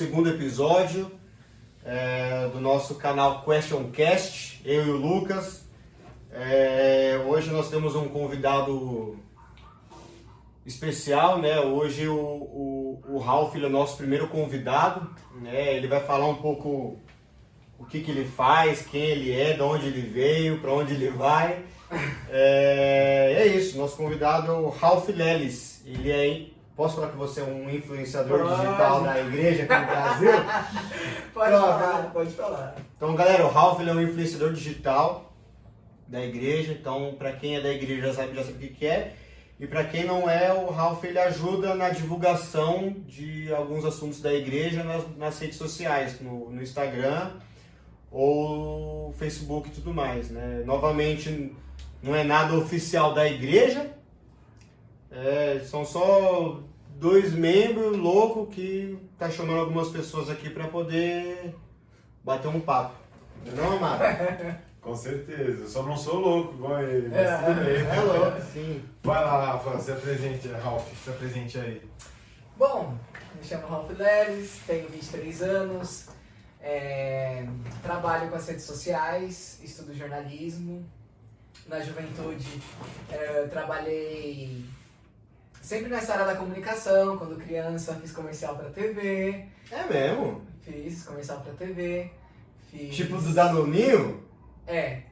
segundo episódio é, do nosso canal Questioncast, eu e o Lucas. É, hoje nós temos um convidado especial, né? Hoje o, o, o Ralph ele é o nosso primeiro convidado, né? Ele vai falar um pouco o que, que ele faz, quem ele é, de onde ele veio, para onde ele vai. É, é isso, nosso convidado é o Ralph Lelis. Ele é. Posso falar que você é um influenciador Pode. digital da igreja aqui no Brasil? Pode Pronto. falar, pode falar. Então, galera, o Ralph é um influenciador digital da igreja. Então, para quem é da igreja já sabe, já sabe o que, que é. E para quem não é, o Ralph ele ajuda na divulgação de alguns assuntos da igreja nas, nas redes sociais, no, no Instagram ou Facebook e tudo mais, né? Novamente, não é nada oficial da igreja. É, são só dois membros loucos que tá chamando algumas pessoas aqui para poder bater um papo. Não, Amaro? Com certeza, eu só não sou louco igual ele, mas É. tudo bem. É louco, sim. Vai lá, Rafa, se apresente, Ralph, se apresente aí. Bom, me chamo Ralph Leves, tenho 23 anos, é, trabalho com as redes sociais, estudo jornalismo. Na juventude, é, eu trabalhei sempre nessa área da comunicação, quando criança fiz comercial pra TV, É mesmo? fiz comercial pra TV, fiz... Tipo do Danoninho? É,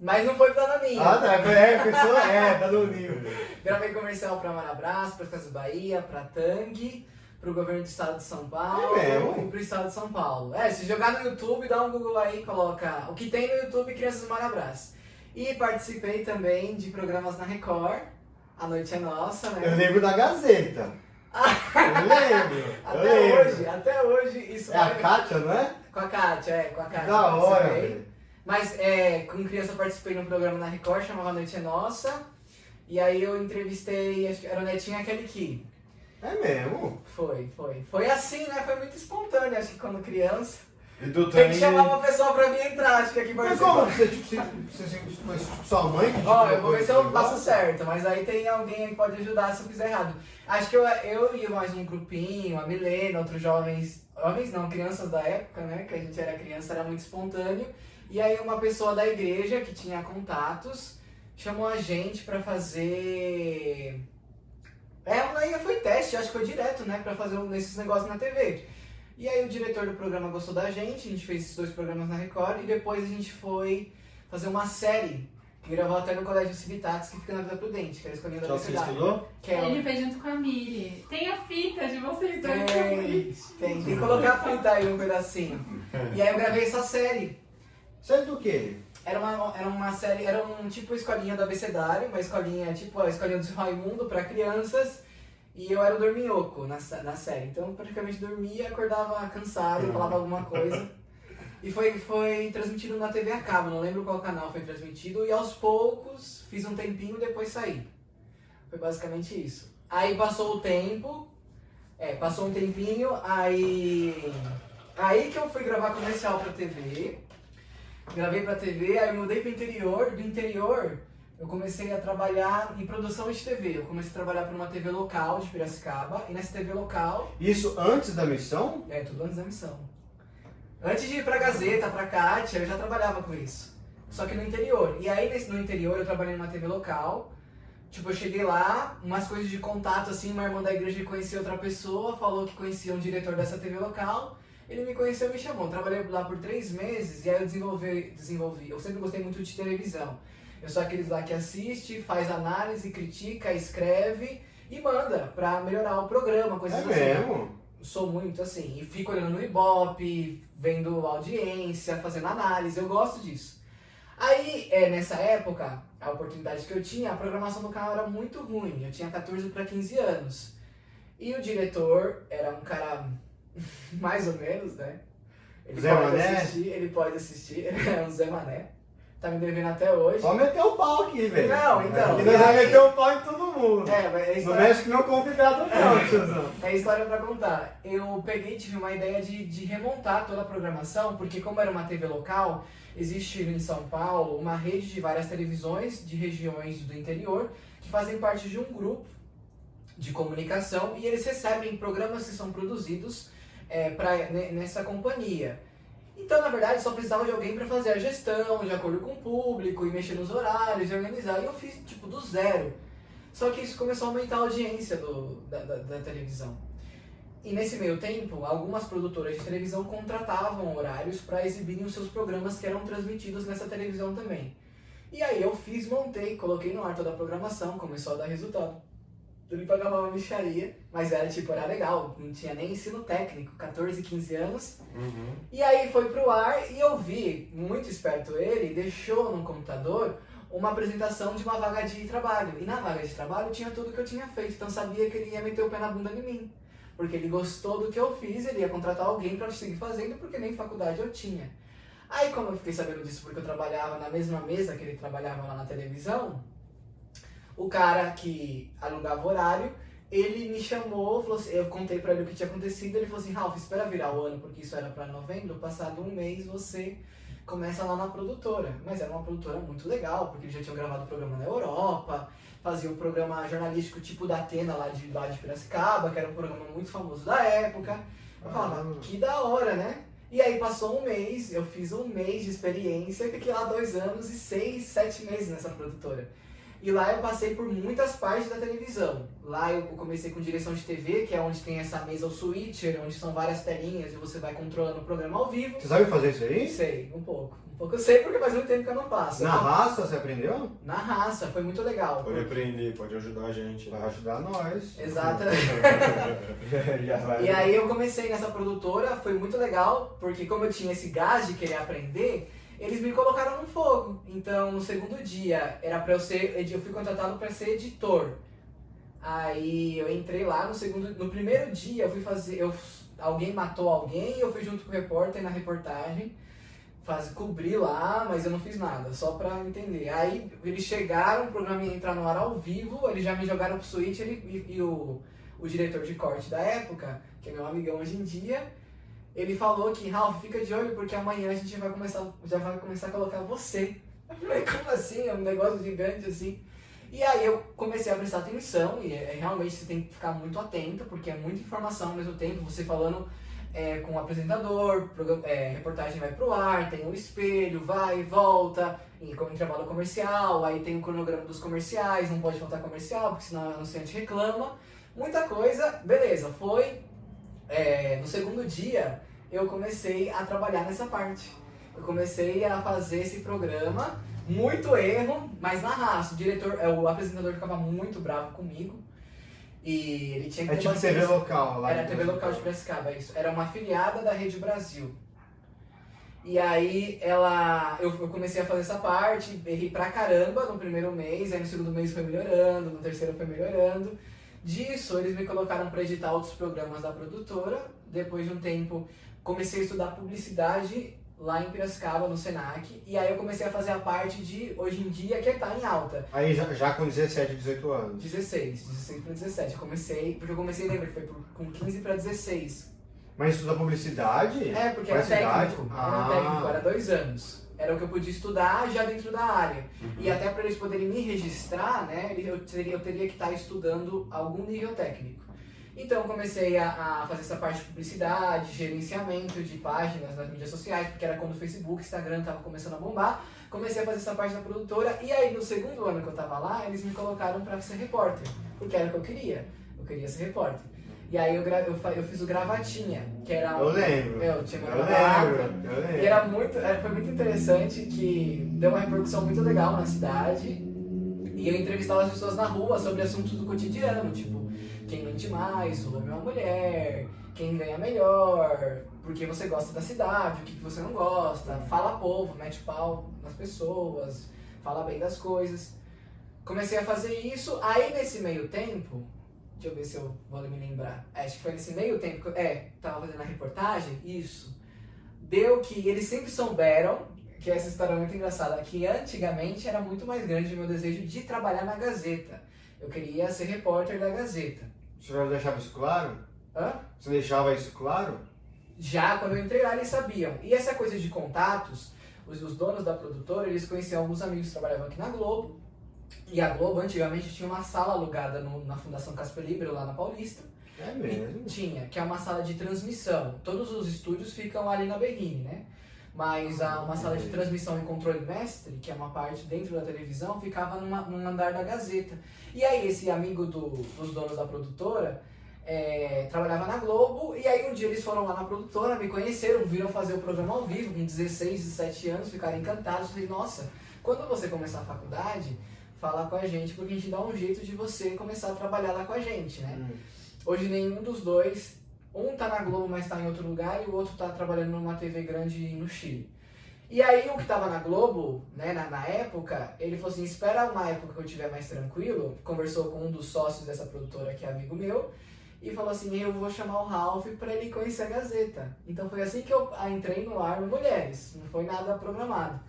mas não foi pra Danoninho. Ah, tá. É, pessoa, é, Danoninho. Gravei comercial pra Marabras, pra Casas Bahia, pra Tang, pro governo do estado de São Paulo É mesmo? e pro estado de São Paulo. É, se jogar no YouTube, dá um Google aí, coloca o que tem no YouTube Crianças do Marabras. E participei também de programas na Record, A Noite é Nossa, né? Eu lembro da Gazeta. Eu lembro. Eu Até lembro. hoje, até hoje isso É a Kátia, não é? Com a Kátia, é, com a Kátia. Da hora, velho. Mas é, com criança eu participei de um programa na Record, chamava A Noite é Nossa. E aí eu entrevistei, acho que era o Netinho Kelly Key. É mesmo? Foi, foi. Foi assim, né? Foi muito espontâneo, acho que quando criança. E Tem que chamar uma pessoa pra vir entrar, acho que aqui Mas participar. como? Você, tipo, você, você, você, tipo, sua mãe que Ó, eu vou ver se eu faço certo, mas aí tem alguém aí que pode ajudar se eu fizer errado. Acho que eu, eu e mais um grupinho, a Milena, outros jovens, jovens não, crianças da época, né, que a gente era criança, era muito espontâneo. E aí uma pessoa da igreja que tinha contatos chamou a gente pra fazer... É, aí foi teste, acho que foi direto, né, pra fazer um- esses negócios na TV. E aí o diretor do programa gostou da gente, a gente fez esses dois programas na Record e depois a gente foi fazer uma série que gravou até no Colégio Civitatis, que fica na Vida Prudente, que era a escolinha da estudou? Que é Ele fez junto com a Miri. Tem a fita de vocês dois é tem, tem, tem que colocar a fita aí um pedacinho. E aí eu gravei essa série. Sério do quê? Era uma, era uma série, era um tipo escolinha do abecedário, uma escolinha tipo a escolinha do Raimundo pra crianças. E eu era o dorminhoco na, na série. Então eu praticamente dormia, acordava cansado, falava alguma coisa. E foi, foi transmitido na TV a cabo, não lembro qual canal foi transmitido. E aos poucos fiz um tempinho e depois saí. Foi basicamente isso. Aí passou o tempo, é, passou um tempinho, aí. Aí que eu fui gravar comercial pra TV. Gravei pra TV, aí mudei pro interior. Do interior, eu comecei a trabalhar em produção de TV. Eu comecei a trabalhar para uma TV local de Piracicaba. E nessa TV local, Isso antes da missão? é tudo antes da missão. Antes de ir pra Gazeta, pra Kátia, eu já trabalhava com isso. Só que no interior. E aí no interior eu trabalhei numa TV local. Tipo, eu cheguei lá, umas coisas de contato assim, uma irmã da igreja conhecia outra pessoa, falou que conhecia um diretor dessa TV local. Ele me conheceu e me chamou. Trabalhei lá por três meses e aí eu desenvolvi, desenvolvi. Eu sempre gostei muito de televisão. Eu sou aqueles lá que assiste, faz análise, critica, escreve e manda pra melhorar o programa, coisas É assim mesmo? sou muito assim, e fico olhando no Ibope, vendo audiência, fazendo análise, eu gosto disso. Aí, é, nessa época, a oportunidade que eu tinha, a programação do canal era muito ruim, eu tinha 14 para 15 anos. E o diretor era um cara mais ou menos, né? Ele Zé pode Mané? assistir, ele pode assistir, é um Zé Mané. Tá me devendo até hoje. Só meter o pau aqui, velho. Não, então, nós e vamos aí- meter o pau em todo mundo. É, mas é Não história, mexe com meu convidado, não, tiozão. é história pra contar. Eu peguei e tive uma ideia de, de remontar toda a programação, porque como era uma TV local, existe em São Paulo uma rede de várias televisões de regiões do interior que fazem parte de um grupo de comunicação e eles recebem programas que são produzidos é, pra, ne- nessa companhia. Então, na verdade, só precisava de alguém para fazer a gestão, de acordo com o público, e mexer nos horários, e organizar. E eu fiz, tipo, do zero. Só que isso começou a aumentar a audiência do, da, da- da televisão. E nesse meio tempo, algumas produtoras de televisão contratavam horários para exibirem os seus programas que eram transmitidos nessa televisão também. E aí eu fiz, montei, coloquei no ar toda a programação, começou a dar resultado. Ele pagava uma micharia, mas era tipo, era legal, não tinha nem ensino técnico, 14, 15 anos. Uhum. E aí foi pro ar e eu vi, muito esperto ele, deixou no computador uma apresentação de uma vaga de trabalho. E na vaga de trabalho tinha tudo que eu tinha feito, então sabia que ele ia meter o pé na bunda de mim. Porque ele gostou do que eu fiz, ele ia contratar alguém pra seguir fazendo, porque nem faculdade eu tinha. Aí como eu fiquei sabendo disso porque eu trabalhava na mesma mesa que ele trabalhava lá na televisão, o cara que alugava horário, ele me chamou, falou assim, eu contei pra ele o que tinha acontecido, ele falou assim, Ralph, espera virar o ano, porque isso era pra novembro, passado um mês você começa lá na produtora. Mas era uma produtora muito legal, porque eles já tinham gravado programa na Europa, fazia um programa jornalístico tipo da Atena lá de, lá de Piracicaba, que era um programa muito famoso da época. Eu falava, que da hora, né? E aí passou um mês, eu fiz um mês de experiência, fiquei lá dois anos e seis, sete meses nessa produtora. E lá eu passei por muitas partes da televisão. Lá eu comecei com direção de TV, que é onde tem essa mesa, o switcher, onde são várias telinhas e você vai controlando o programa ao vivo. Você sabe fazer isso aí? Sei, um pouco. Um pouco eu sei porque faz muito tempo que eu não passo. Na raça, você aprendeu? Na raça, foi muito legal. Pode aprender, pode ajudar a gente. Vai ajudar nós. Vai. E aí eu comecei nessa produtora, foi muito legal, porque como eu tinha esse gás de querer aprender, eles me colocaram no fogo. Então, no segundo dia, era para eu ser, eu fui contratado para ser editor. Aí eu entrei lá no segundo, no primeiro dia eu fui fazer, eu, alguém matou alguém, eu fui junto com o repórter na reportagem, faz, cobri lá, mas eu não fiz nada, só pra entender. Aí eles chegaram, o programa ia entrar no ar ao vivo, eles já me jogaram pro suíte ele, e, e o, o diretor de corte da época, que é meu amigão hoje em dia, ele falou que, Ralph, fica de olho porque amanhã a gente vai começar, já vai começar a colocar você. Eu falei, como assim? É um negócio gigante assim. E aí eu comecei a prestar atenção e é, realmente você tem que ficar muito atento porque é muita informação ao mesmo tempo, você falando é, com o apresentador, é, reportagem vai pro ar, tem o espelho, vai e volta, e como intervalo comercial, aí tem o cronograma dos comerciais, não pode faltar comercial, porque senão o anunciante reclama. Muita coisa, beleza, foi. é, no segundo dia eu comecei a trabalhar nessa parte. Eu comecei a fazer esse programa, muito erro, mas na raça. O diretor, é, o apresentador ficava muito bravo comigo. E ele tinha que É tipo. TV local lá. Era de TV local de Piracicaba, isso. Era uma afiliada da Rede Brasil. E aí ela. Eu, eu comecei a fazer essa parte, errei pra caramba no primeiro mês, aí no segundo mês foi melhorando, no terceiro foi melhorando. Disso, eles me colocaram pra editar outros programas da produtora. Depois de um tempo, comecei a estudar publicidade lá em Piracicaba, no Senac. E aí eu comecei a fazer a parte de, hoje em dia, que tá em alta. Aí já, já com 17, 18 anos. 16, 16 pra 17. Eu comecei, porque eu comecei, lembra, que foi com 15 pra 16. Mas estuda publicidade? É, porque Qual era técnico. Ah. Era técnico, era dois anos. Era o que eu podia estudar já dentro da área. Uhum. E até para eles poderem me registrar, né, eu teria, eu teria que estar estudando algum nível técnico. Então eu comecei a, a fazer essa parte de publicidade, gerenciamento de páginas nas mídias sociais, porque era quando o Facebook, Instagram tava começando a bombar. Comecei a fazer essa parte da produtora e aí no segundo ano que eu tava lá, eles me colocaram para ser repórter, porque era o que eu queria. Eu queria ser repórter. E aí eu, gra- eu, eu fiz o Gravatinha, que era um... Eu lembro. Eu tinha Eu gravado. lembro. Eu lembro. E era muito, é, foi muito interessante que deu uma repercussão muito legal na cidade. E eu entrevistava as pessoas na rua sobre assuntos do cotidiano, tipo, quem mente mais, o homem ou a mulher, quem ganha melhor, por que você gosta da cidade, o que você não gosta, fala povo, mete pau nas pessoas, fala bem das coisas. Comecei a fazer isso, aí nesse meio tempo, deixa eu ver se eu vou me lembrar, acho que foi nesse meio tempo que eu, é, tava fazendo a reportagem, isso deu que eles sempre souberam, que essa história é muito engraçada, que antigamente era muito mais grande o meu desejo de trabalhar na Gazeta. Eu queria ser repórter da Gazeta. Você já deixava isso claro? Hã? Você deixava isso claro? Já quando eu entrei lá, eles sabiam. E essa coisa de contatos, os, os donos da produtora, eles conheciam alguns amigos que trabalhavam aqui na Globo. E a Globo antigamente tinha uma sala alugada no- na Fundação Casper Libre, lá na Paulista. É mesmo. Tinha, que é uma sala de transmissão. Todos os estúdios ficam ali na Berrine, né? Mas a, uma sala de transmissão e controle mestre, que é uma parte dentro da televisão, ficava numa, num andar da Gazeta. E aí esse amigo do- dos donos da produtora é, trabalhava na Globo, e aí um dia eles foram lá na produtora, me conheceram, viram fazer o programa ao vivo, com 16, 17 anos, ficaram encantados. Falei, nossa, quando você começar a faculdade, fala com a gente, porque a gente dá um jeito de você começar a trabalhar lá com a gente, né? Hum. Hoje nenhum dos dois, um tá na Globo, mas tá em outro lugar, e o outro tá trabalhando numa TV grande no Chile. E aí o que tava na Globo, né, na, na época, ele falou assim, espera uma época que eu estiver mais tranquilo, conversou com um dos sócios dessa produtora que é amigo meu, e falou assim, eu vou chamar o Ralph pra ele conhecer a Gazeta. Então foi assim que eu ah, entrei no ar Mulheres, não foi nada programado.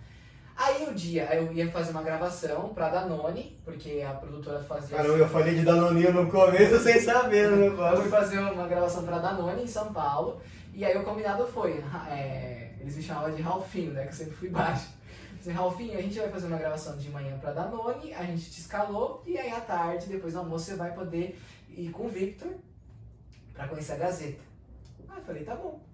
Aí o dia, eu ia fazer uma gravação pra Danone, porque a produtora fazia... Caramba, eu falei de Danoninho no começo sem saber, né? Eu fui fazer uma gravação pra Danone em São Paulo. E aí o combinado foi, é, eles me chamavam de Ralfinho, né? Que eu sempre fui baixo. Assim, Ralfinho, a gente vai fazer uma gravação de manhã pra Danone, a gente te escalou, e aí à tarde, depois do almoço, você vai poder ir com o Victor pra conhecer a Gazeta. Aí eu falei, tá bom.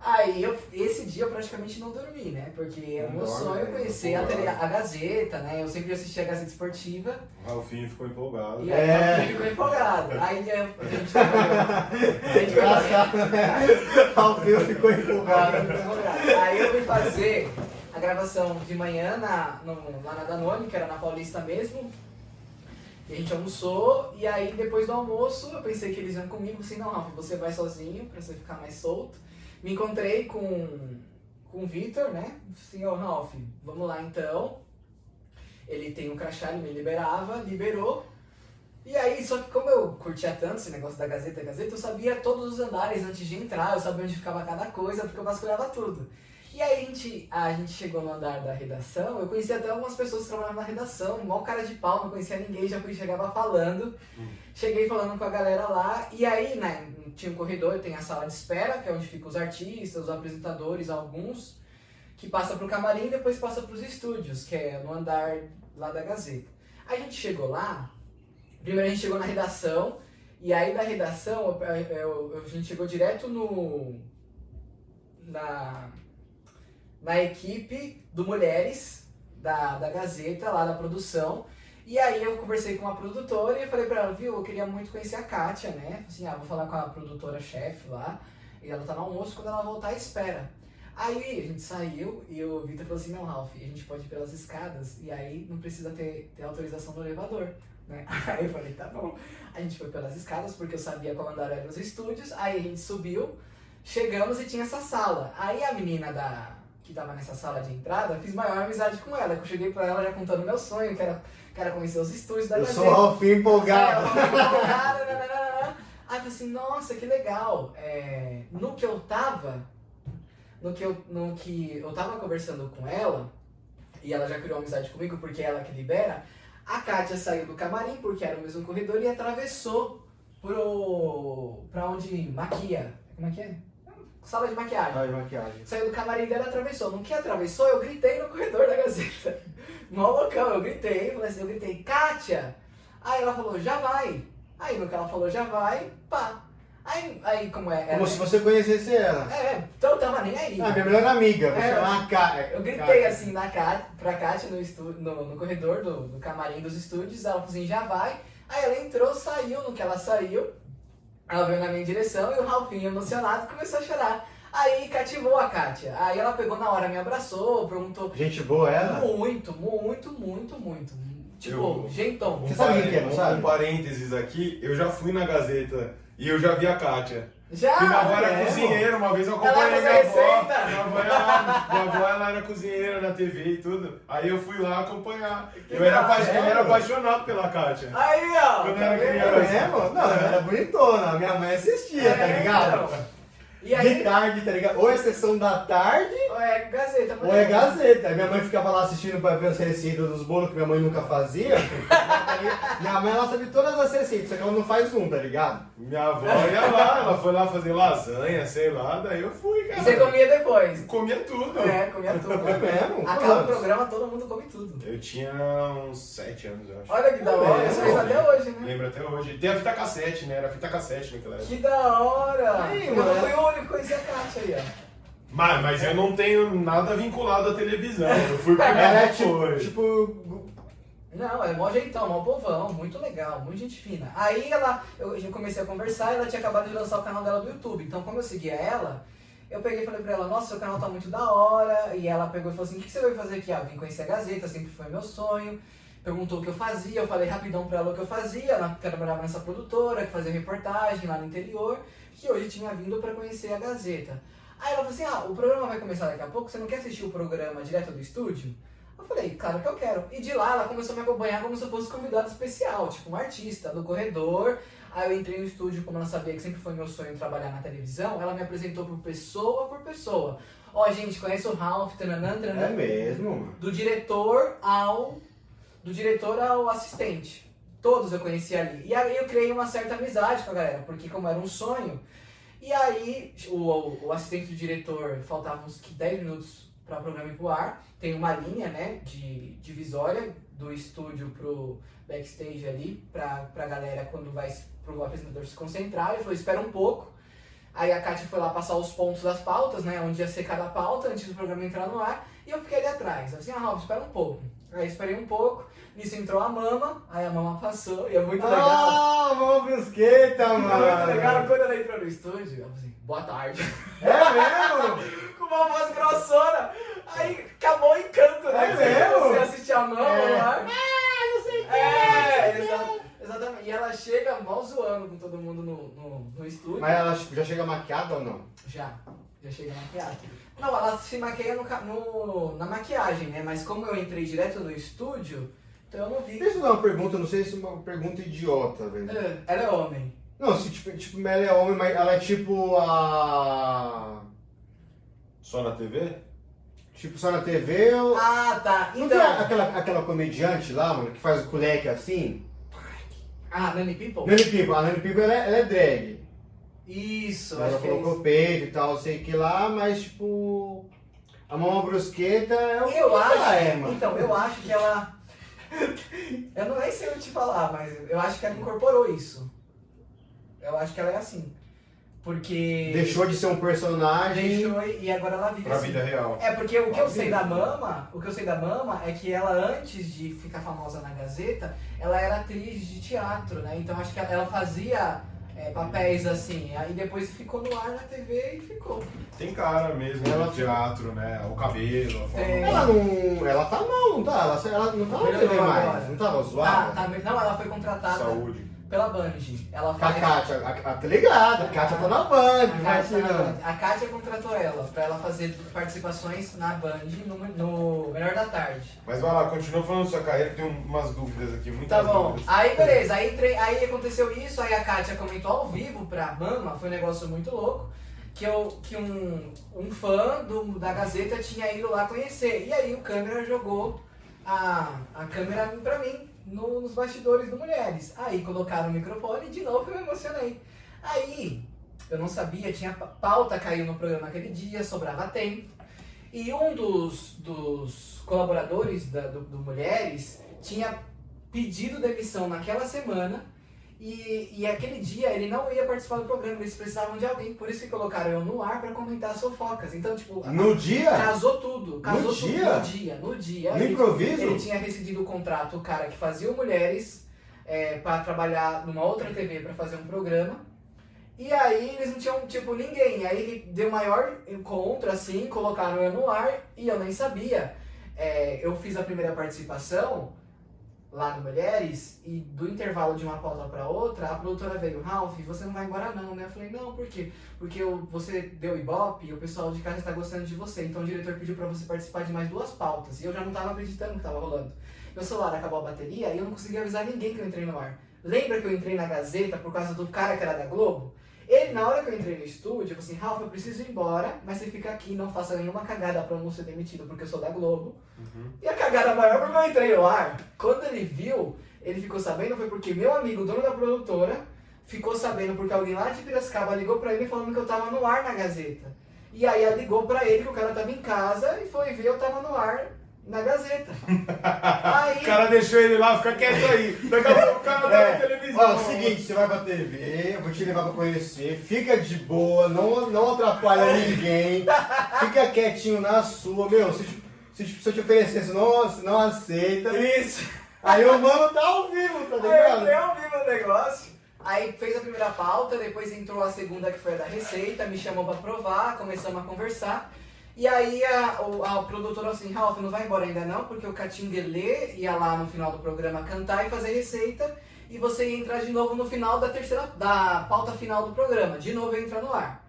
Aí eu, esse dia eu praticamente não dormi, né? Porque era meu sonho né? conhecer a, tele- a Gazeta, né? Eu sempre assistia a Gazeta Esportiva. O Ralfinho ficou empolgado. E aí É. eu fico empolgado. Aí a gente trabalhou. A gente foi né? Alfio ficou empolgado. Aí eu fui fazer a gravação de manhã na, no- lá na Danone, que era na Paulista mesmo. E a gente almoçou, e aí depois do almoço eu pensei que eles iam comigo, assim, não, Ralf, você vai sozinho, pra você ficar mais solto. Me encontrei com, com o Vitor, né? Ô Ralf, vamos lá então. Ele tem um crachá, ele me liberava, liberou. E aí, só que como eu curtia tanto esse negócio da Gazeta, Gazeta, eu sabia todos os andares antes de entrar, eu sabia onde ficava cada coisa, porque eu vasculhava tudo. E aí a gente, a gente chegou no andar da redação, eu conhecia até algumas pessoas que trabalhavam na redação, mal cara de pau, não conhecia ninguém, já fui, chegava falando. Cheguei falando com a galera lá, e aí, né, tinha um corredor, tem a sala de espera, que é onde ficam os artistas, os apresentadores, alguns, que passa pro camarim e depois passa pros estúdios, que é no andar lá da Gazeta. A gente chegou lá, primeiro a gente chegou na redação, e aí da redação a gente chegou direto no. na. na equipe do Mulheres, da, da Gazeta, lá da produção. E aí eu conversei com a produtora e falei pra ela, viu, eu queria muito conhecer a Kátia, né? Assim, ah, vou falar com a produtora-chefe lá, e ela tá no almoço, quando ela voltar, espera. Aí a gente saiu e o Vitor falou assim, não, Ralph, a gente pode ir pelas escadas, e aí não precisa ter, ter autorização do elevador, né? Aí eu falei, tá bom. A gente foi pelas escadas, porque eu sabia qual andar eram os estúdios, aí a gente subiu, chegamos e tinha essa sala. Aí a menina da que tava nessa sala de entrada, fiz maior amizade com ela, eu cheguei pra ela já contando meu sonho, que era, era conhecer os estúdios da Eu Gazeta. sou o Alfio É, empolgado. falei, empolgada, nananana. Aí eu falei assim, nossa, que legal. É, no que eu tava, no que eu, no que eu tava conversando com ela, e ela já criou amizade comigo porque é ela que libera, a Kátia saiu do camarim, porque era o mesmo corredor, e atravessou pro, pra onde maquia. Como é que é? Sala de maquiagem. Ai, maquiagem. Saiu do camarim dela e atravessou. No que atravessou, eu gritei no corredor da Gazeta. Mó loucão, eu gritei, falei assim, eu gritei, Kátia! Aí ela falou, já vai. Aí no que ela falou, já vai, pá. Aí, aí como é? Como ela- se você conhecesse ela. É, então eu tava nem aí. Ah, minha melhor amiga, vou É, chamar a Cá. Eu gritei assim na Ká, pra Kátia no, estu, no, no corredor do, do camarim dos estúdios, ela falou assim, já vai. Aí ela entrou, saiu, no que ela saiu, ela veio na minha direção e o Ralfinho, emocionado, começou a chorar. Aí cativou a Kátia. Aí ela pegou na hora, me abraçou, perguntou. Gente boa ela? Muito, muito, muito, muito. Tipo, Eu- jeitão. Você sabe que é, um, sabe? um parênteses aqui, eu já fui na Gazeta e eu já vi a Kátia. Já? e minha avó era é, cozinheira, uma vez eu acompanhei minha avó. Minha avó, era, minha avó ela era cozinheira na TV e tudo. Aí eu fui lá acompanhar. Eu era, apa- eu era apaixonado pela Kátia. Aí, ó. Quando tá era? É criança. mesmo? Não, ela era bonitona. Minha mãe assistia, tá É, ligado? E aí, De tarde, tá ligado? Ou é sessão da tarde, ou é Gazeta. ou é Gazeta. Aí minha mãe ficava lá assistindo pra ver as receitas dos bolos que minha mãe nunca fazia. minha mãe, ela sabe todas as receitas, só que ela não faz um, tá ligado? Minha avó ia lá, ela foi lá fazer lasanha, sei lá, daí eu fui, E cara. você comia depois. Comia tudo. É, comia tudo. É mesmo? Acaba o programa, todo mundo come tudo. Eu tinha uns 7 anos, eu acho. Olha que da hora, É, fez eu até hoje, né? Lembro até hoje. Tem a fita cassete, né? Era fita cassete naquela época. Que da hora! Aí, mano. fui único que conhecia a Kátia aí, ó. Mas, mas eu não tenho nada vinculado à televisão. Eu fui Ela pegar é tipo, tipo. Não, é mó jeitão, mó povão, muito legal, muito gente fina. Aí ela, eu já comecei a conversar e ela tinha acabado de lançar o canal dela do YouTube. Então, como eu seguia ela, eu peguei e falei pra ela, nossa, seu canal tá muito da hora. E ela pegou e falou assim, o que você vai fazer aqui? Ah, vim conhecer a Gazeta, sempre foi meu sonho. Perguntou o que eu fazia, eu falei rapidão pra ela o que eu fazia, ela eu trabalhava nessa produtora, que fazia reportagem lá no interior, que hoje tinha vindo pra conhecer a Gazeta. Aí ela falou assim, ah, o programa vai começar daqui a pouco, você não quer assistir o programa direto do estúdio? Eu falei, claro que eu quero. E de lá ela começou a me acompanhar como se eu fosse convidado especial, tipo um artista do corredor. Aí eu entrei no estúdio, como ela sabia que sempre foi meu sonho trabalhar na televisão, ela me apresentou por pessoa por pessoa. Ó, gente, conhece o Ralph, tananã, tananã, É mesmo, do diretor ao do diretor ao assistente. Todos eu conheci ali. E aí eu criei uma certa amizade com a galera, porque como era um sonho. E aí o, o, o assistente do diretor faltava uns 10 minutos para o programa ir pro ar. Tem uma linha, né, de divisória do estúdio pro backstage ali, pra, pra galera quando vai pro apresentador se concentrar. Ele falou, espera um pouco. Aí a Kátia foi lá passar os pontos das pautas, né? Onde ia ser cada pauta antes do programa entrar no ar. E eu fiquei ali atrás. Assim, ah, Ralf, espera um pouco. Aí esperei um pouco. Nisso entrou a mama. Aí a mama passou. E é muito legal. Ah, mão brusqueta, É muito legal mano. quando ela entrou no estúdio. Ela falou assim, boa tarde. É mesmo? Com uma voz grossona. Aí acabou o encanto, né? É mesmo? Você assistir a mama É. no ar. não sei o É, exa- exatamente. E ela chega mal zoando com todo mundo no, no, no estúdio. Mas ela tipo, já chega maquiada ou não? Já, já chega maquiada. Não, ela se maqueia no, no- na maquiagem, né? Mas como eu entrei direto no estúdio, então eu não vi. Deixa eu dar uma pergunta, não sei se é uma pergunta idiota, velho. É, Ela é homem. Não, se tipo, tipo, ela é homem, mas ela é tipo a. Só na TV? Tipo, só na TV ou. Ah, tá. Não Então. tem aquela, aquela comediante lá, mano, que faz o culeque assim? Ah, Nani People? Nani Pipo, a Nani Pipo ela, é- ela é drag. Isso, Ela acho que é colocou peito e tal, sei que lá, mas tipo. A mão brusqueta é o que Eu acho. ela é, mano. Então, eu acho que ela. Eu não nem sei o que te falar, mas eu acho que ela incorporou isso. Eu acho que ela é assim. Porque. Deixou de ser um personagem. Deixou e agora ela vive Pra assim. vida real. É porque o que eu Óbvio. sei da Mama, o que eu sei da Mama é que ela antes de ficar famosa na Gazeta, ela era atriz de teatro, né? Então acho que ela fazia é, papéis assim, aí depois ficou no ar na TV e ficou. Tem cara mesmo Ela- no teatro, né? O cabelo, a forma. Tem. Ela não. Ela tá mal, não tá? Ela, ela não tá na TV mais. agora. Não tava Ah, zoada? tá, não, ela foi contratada Saúde. Pela Band. Ela Com a faz- Kátia, a, a, tá ligado? A Kátia tá na Band, A vai Kátia, tirando. a Kátia contratou ela pra ela fazer participações na Band no, no Melhor da Tarde. Mas vai lá, continua falando da sua carreira, que tem umas dúvidas aqui, muitas Tá bom. dúvidas. Aí beleza, aí, entrei, aí aconteceu isso, aí a Kátia comentou ao vivo pra Mama, foi um negócio muito louco, que, eu, que um, um fã do, da Gazeta tinha ido lá conhecer. E aí o câmera jogou a, a câmera pra mim no- nos bastidores do Mulheres. Aí colocaram o microfone e de novo eu me emocionei. Aí, eu não sabia, tinha pa- pauta caiu no programa aquele dia, sobrava tempo. E um dos, dos colaboradores da- do, do Mulheres tinha pedido demissão naquela semana e, e aquele dia ele não ia participar do programa, eles precisavam de alguém, por isso que colocaram eu no ar pra comentar as fofocas. Então, tipo, No dia? casou tudo, casou No tudo dia? no dia, no dia. No Ele- improviso? Ele tinha rescindido o contrato, o cara que fazia Mulheres é, para trabalhar numa outra TV pra fazer um programa. E aí eles não tinham, tipo, ninguém. Aí deu maior encontro, assim, colocaram eu no ar e eu nem sabia. É, eu fiz a primeira participação lá no Mulheres e do intervalo de uma pauta pra outra, a produtora veio, Ralph, você não vai embora não, né? Eu falei, não, por quê? Porque você deu ibope e o pessoal de casa está gostando de você, então o diretor pediu pra você participar de mais duas pautas e eu já não tava acreditando que tava rolando. Meu celular acabou a bateria e eu não conseguia avisar ninguém que eu entrei no ar. Lembra que eu entrei na Gazeta por causa do cara que era da Globo? Ele, na hora que eu entrei no estúdio, eu falei assim, Ralph, eu preciso ir embora, mas você fica aqui, não faça nenhuma cagada pra eu não ser demitido, porque eu sou da Globo. E a cagada maior porque eu entrei no ar. Quando ele viu, ele ficou sabendo, foi porque meu amigo, dono da produtora, ficou sabendo porque alguém lá de Piracicaba ligou pra ele falando que eu tava no ar na Gazeta. E aí ela ligou pra ele que o cara tava em casa e foi ver eu tava no ar na Gazeta. aí, O cara deixou ele lá, fica quieto aí. Daqui a pouco o cara tá na É, televisão. ó, é o seguinte, você vai pra TV, eu vou te levar pra conhecer, fica de boa, não, não atrapalha ninguém, fica quietinho na sua, meu, se, se, se eu te oferecer, você não, você não aceita. Isso. Aí o mano tá ao vivo, tá Aí eu ligado? dei ao vivo o negócio. Aí fez a primeira pauta, depois entrou a segunda que foi a da receita, me chamou pra provar, começamos a conversar. E aí a, o, a produtora falou assim, Ralf, não vai embora ainda não, porque o Catinguelê ia lá no final do programa cantar e fazer receita, e você ia entrar de novo no final da terceira, da pauta final do programa, de novo ia entrar no ar.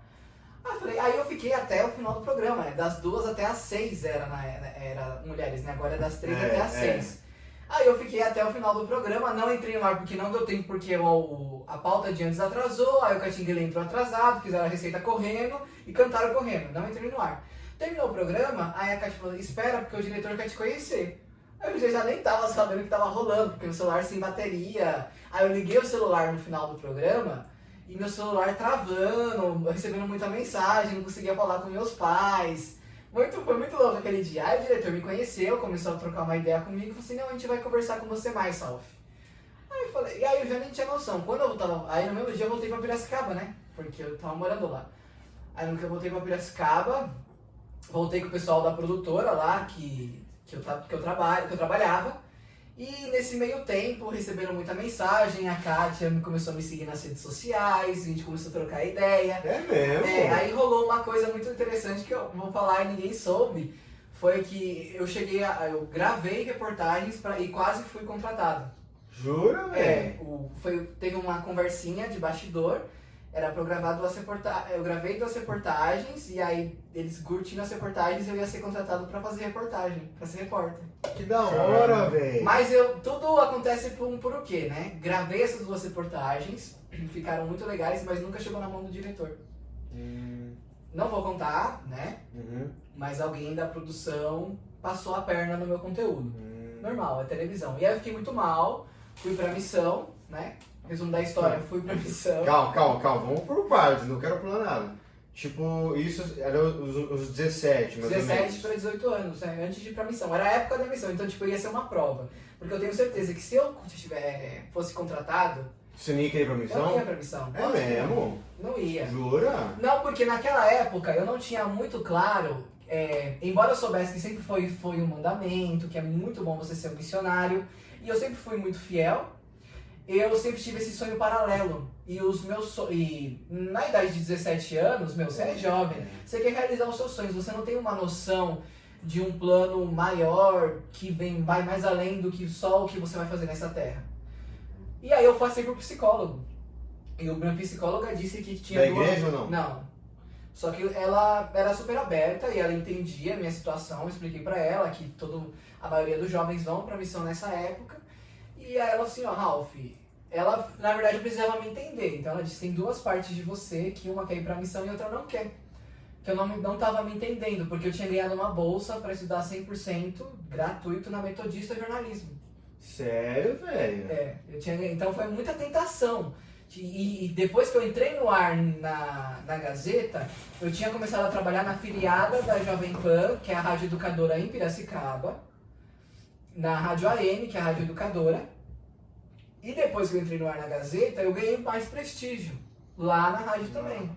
Aí eu, falei, aí eu fiquei até o final do programa, né? das duas até as seis era, na, era mulheres, né? Agora é das três É, até as é. seis. Aí eu fiquei até o final do programa, não entrei no ar porque não deu tempo, porque o, a pauta de antes atrasou, aí o Catinguele entrou atrasado, fizeram a receita correndo e cantaram correndo, não entrei no ar. Terminou o programa, aí a Cati falou, espera porque o diretor quer te conhecer. Aí eu já nem tava sabendo que tava rolando, porque o celular sem bateria. Aí eu liguei o celular no final do programa e meu celular travando, recebendo muita mensagem, não conseguia falar com meus pais. Muito, foi muito louco aquele dia. Aí o diretor me conheceu, começou a trocar uma ideia comigo e falou assim, não, a gente vai conversar com você mais, Salve. Aí eu falei, e aí eu já nem tinha noção. Quando eu tava. Aí no mesmo dia eu voltei pra Piracicaba, né? Porque eu tava morando lá. Aí no que eu voltei pra Piracicaba, voltei com o pessoal da produtora lá, que, que, eu, que, eu, trabalho, que eu trabalhava. E nesse meio tempo receberam muita mensagem, a Kátia me- começou a me seguir nas redes sociais, a gente começou a trocar ideia. É mesmo? É, aí rolou uma coisa muito interessante que eu vou falar e ninguém soube. Foi que eu cheguei a. Eu gravei reportagens pra, e quase fui contratado. Jura, É, velho? o, foi, teve uma conversinha de bastidor. Era pra eu gravar duas reportagens. Eu gravei duas reportagens e aí eles curtindo as reportagens eu ia ser contratado pra fazer reportagem, pra ser repórter. Que da hora, velho. Mas eu, tudo acontece por um por o quê, né? Gravei essas duas reportagens, ficaram muito legais, mas nunca chegou na mão do diretor. Hum, Não vou contar, né? uhum, mas alguém da produção passou a perna no meu conteúdo. hum. Normal, é televisão. E aí eu fiquei muito mal, fui pra missão, né? Resumo da história, fui pra missão. Calma, calma, calma. Vamos por partes, não quero pular nada. Tipo, isso era os, os 17, mais ou 17 menos. para 18 anos, né? Antes de ir pra missão. Era a época da missão, então tipo, ia ser uma prova. Porque eu tenho certeza que se eu tiver, fosse contratado, Você nem queria ir pra eu não missão? ia pra missão. É mesmo? Não, não ia. Jura? Não, porque naquela época eu não tinha muito claro, é, embora eu soubesse que sempre foi, foi um mandamento, que é muito bom você ser um missionário, e eu sempre fui muito fiel, eu sempre tive esse sonho paralelo. E os meus so e na idade de 17 anos, meu, você é jovem, você quer realizar os seus sonhos, você não tem uma noção de um plano maior que vem, vai mais além do que só o que você vai fazer nessa terra. E aí eu passei pro psicólogo. E o minha psicóloga disse que tinha Da igreja ou não? Não. Só que ela era super aberta e ela entendia a minha situação, eu expliquei pra ela que todo, a maioria dos jovens vão pra missão nessa época. E aí ela assim, ó, Ralph, ela, na verdade, precisava me entender. Então ela disse, tem duas partes de você, que uma quer ir pra missão e outra não quer. Que eu não, não tava me entendendo, porque eu tinha ganhado uma bolsa pra estudar 100% gratuito na Metodista Jornalismo. Sério, velho? É, eu tinha, então foi muita tentação. E, e depois que eu entrei no ar na, na Gazeta, eu tinha começado a trabalhar na filiada da Jovem Pan, que é a Rádio Educadora em Piracicaba, na Rádio AM, que é a Rádio Educadora. E depois que eu entrei no ar na Gazeta, eu ganhei mais prestígio lá na rádio também.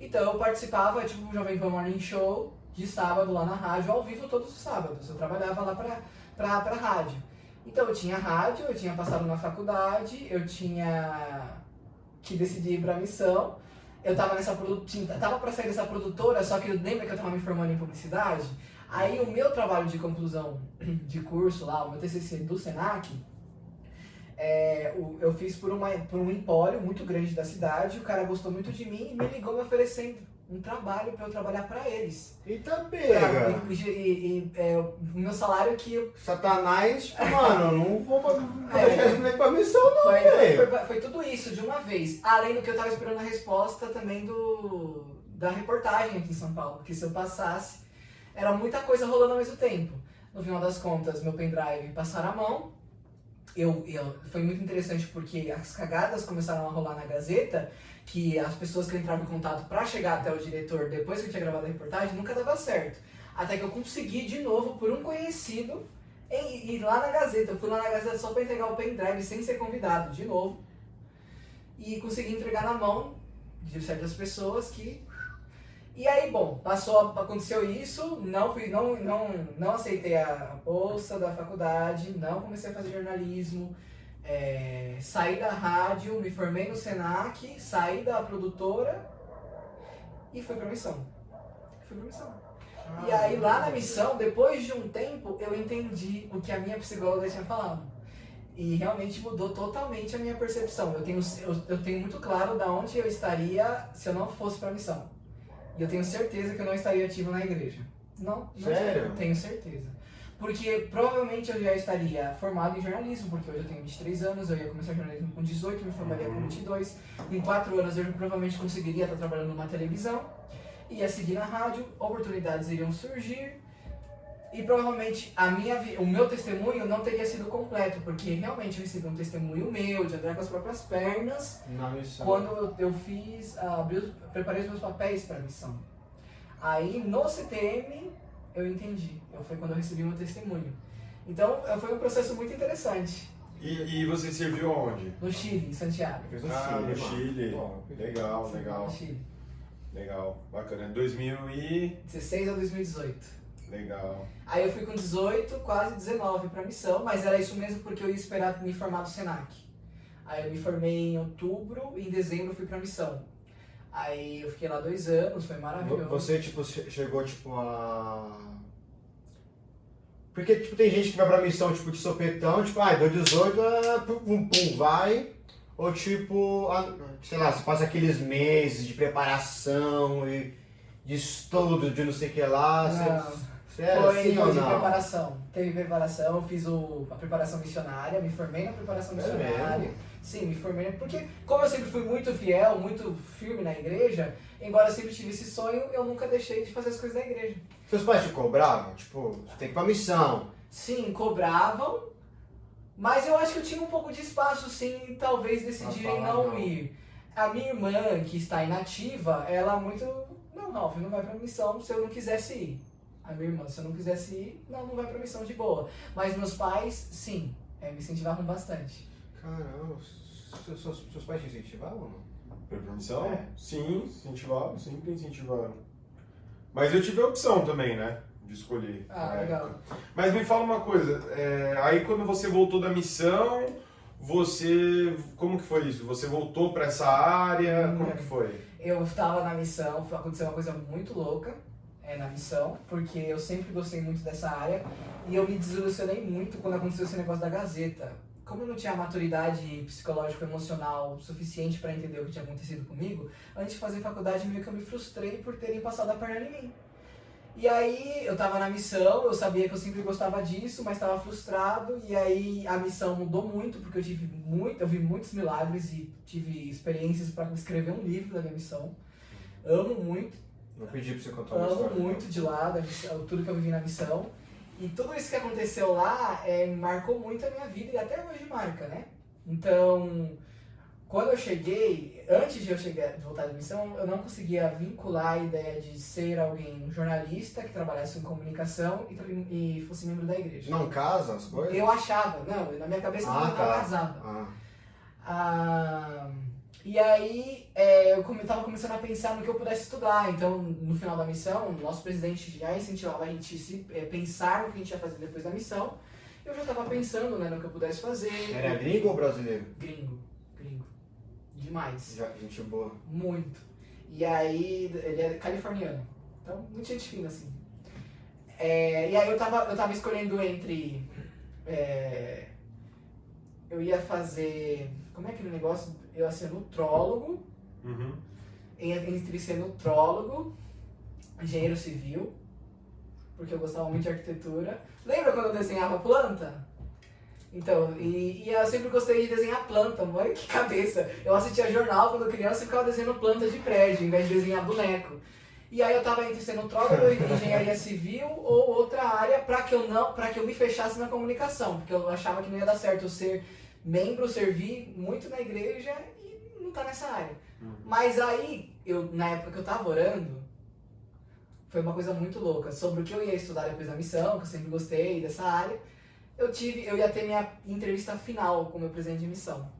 Então eu participava, tipo, o Jovem Pan Morning Show, de sábado lá na rádio, ao vivo todos os sábados. Eu trabalhava lá pra, pra, pra rádio. Então eu tinha rádio, eu tinha passado na faculdade, eu tinha que decidir ir pra missão. Eu tava nessa produtora, tava pra sair dessa produtora, só que lembra que eu tava me formando em publicidade? Aí o meu trabalho de conclusão de curso lá, o meu TCC do Senac, é, eu fiz por, uma, por um empório muito grande da cidade, o cara gostou muito de mim e me ligou me oferecendo um trabalho pra eu trabalhar pra eles. Eita Pra- pega! e, e- e, é, o meu salário que Satanás, mano, eu não vou vou É. pra missão, não, Foi, velho. foi, foi tudo isso de uma vez. Além do que eu tava esperando a resposta também do da reportagem aqui em São Paulo. Porque se eu passasse, era muita coisa rolando ao mesmo tempo. No final das contas, meu pendrive passaram a mão. Eu, eu, foi muito interessante porque as cagadas começaram a rolar na Gazeta, que as pessoas que entravam em contato para chegar até o diretor depois que eu tinha gravado a reportagem nunca dava certo. Até que eu consegui de novo por um conhecido ir lá na Gazeta. Eu fui lá na Gazeta só para entregar o pendrive sem ser convidado, de novo. E consegui entregar na mão de certas pessoas que. E aí, bom, passou, aconteceu isso, não fui, não, não, não aceitei a bolsa da faculdade, não comecei a fazer jornalismo, é, saí da rádio, me formei no Senac, saí da produtora e fui pra missão. Fui pra missão. E aí lá na missão, depois de um tempo, eu entendi o que a minha psicóloga tinha falado. E realmente mudou totalmente a minha percepção. Eu tenho, eu, eu tenho muito claro da onde eu estaria se eu não fosse pra missão. E eu tenho certeza que eu não estaria ativo na igreja. Não, não Sério? estaria, tenho certeza. Porque provavelmente eu já estaria formado em jornalismo, porque hoje eu tenho 23 anos, eu ia começar jornalismo com 18, me formaria com 22. Em 4 anos eu provavelmente conseguiria estar trabalhando numa televisão, ia seguir na rádio, oportunidades iriam surgir. E provavelmente a minha, o meu testemunho não teria sido completo, porque realmente eu recebi um testemunho meu, de andar com as próprias pernas, Na missão. quando eu, fiz, ah, abri preparei os meus papéis para a missão. Aí no CTM eu entendi, eu, foi quando eu recebi meu testemunho. Então foi um processo muito interessante. E, e você serviu aonde? No Chile, em Santiago. No Ah, no Chile, mano. Chile. Bom, Legal, legal, No Chile. legal. Bacana. 2000 e... 16 a 2018. Legal. Aí eu fui com 18, quase 19 para missão, mas era isso mesmo porque eu ia esperar me formar no Senac. Aí eu me formei em outubro e em dezembro eu fui pra missão. Aí eu fiquei lá dois anos, foi maravilhoso. Você, tipo, che- chegou, tipo, a... Porque, tipo, tem gente que vai pra missão, tipo, de sopetão, tipo, ah, deu 18, ah, pum, pum, pum, vai. Ou, tipo, ah, sei lá, você passa aqueles meses de preparação e de estudo, de não sei o que lá. Você, É Foi, ou não? preparação. Teve preparação, fiz o, a preparação missionária, me formei na preparação É missionária. mesmo? Sim, me formei. Porque, como eu sempre fui muito fiel, muito firme na igreja, embora eu sempre tive esse sonho, eu nunca deixei de fazer as coisas da igreja. Seus pais te cobravam? Tipo, você tem que ir pra missão. Sim, cobravam, mas eu acho que eu tinha um pouco de espaço, sim, talvez decidirem não, não. ir. A minha irmã, que está inativa, ela muito. Não, Ralf, não vai pra missão se eu não quisesse ir. A minha irmã, se eu não quisesse ir, não, não vai pra missão de boa. Mas meus pais, sim, é, me incentivavam bastante. Caramba, seus, seus, seus pais te incentivavam ou não? Pra permissão? É. Sim, incentivaram, sempre incentivaram. Mas eu tive a opção também, né? De escolher. Ah, legal. época. Mas me fala uma coisa, é, aí quando você voltou da missão, você. Como que foi isso? Você voltou pra essa área? Hum. Como que foi? Eu estava na missão, aconteceu uma coisa muito louca é, na missão, porque eu sempre gostei muito dessa área e eu me desilusionei muito quando aconteceu esse negócio da Gazeta. Como eu não tinha maturidade psicológica emocional suficiente para entender o que tinha acontecido comigo, antes de fazer faculdade meio que eu me frustrei por terem passado a perna em mim. E aí eu tava na missão, eu sabia que eu sempre gostava disso, mas estava frustrado e aí a missão mudou muito porque eu tive muito, eu vi muitos milagres e tive experiências para escrever um livro da minha missão. Amo muito, Vou pedir pra você contar uma amo história. muito de lá, da missão, tudo que eu vivi na missão. E tudo isso que aconteceu lá é, marcou muito a minha vida e até hoje marca, né? Então, quando eu cheguei, antes de eu chegar, de voltar da missão, eu não conseguia vincular a ideia de ser alguém, um jornalista que trabalhasse em comunicação e, e fosse membro da igreja. Não casa as coisas? Eu achava, não, na minha cabeça Ah, não tá. casava. Ah, Ah, e aí é, eu tava começando a pensar no que eu pudesse estudar. Então, no final da missão, o nosso presidente já incentivava a gente se é, pensar no que a gente ia fazer depois da missão. Eu já estava pensando né, no que eu pudesse fazer. era gringo ou brasileiro? Gringo, gringo. Demais. Já, gente boa. Muito. E aí, ele é californiano. Então, muito gente fina, assim. É, e aí eu tava, eu tava escolhendo entre. é, eu ia fazer. Como é aquele negócio? Eu ia ser nutrólogo, Uhum. en- entre ser nutrólogo, engenheiro civil, porque eu gostava muito de arquitetura. Lembra quando eu desenhava planta? Então, e, e eu sempre gostei de desenhar planta, olha que cabeça. Eu assistia jornal quando criança e ficava desenhando planta de prédio, em vez de desenhar boneco. E aí eu tava entre ser nutrólogo, engenharia civil ou outra área para que eu não, para que eu me fechasse na comunicação, porque eu achava que não ia dar certo eu ser membro, servir muito na igreja e não tá nessa área. Mas aí, eu na época que eu tava orando, foi uma coisa muito louca sobre o que eu ia estudar depois da missão, que eu sempre gostei dessa área. Eu tive, eu ia ter minha entrevista final com o meu presidente de missão.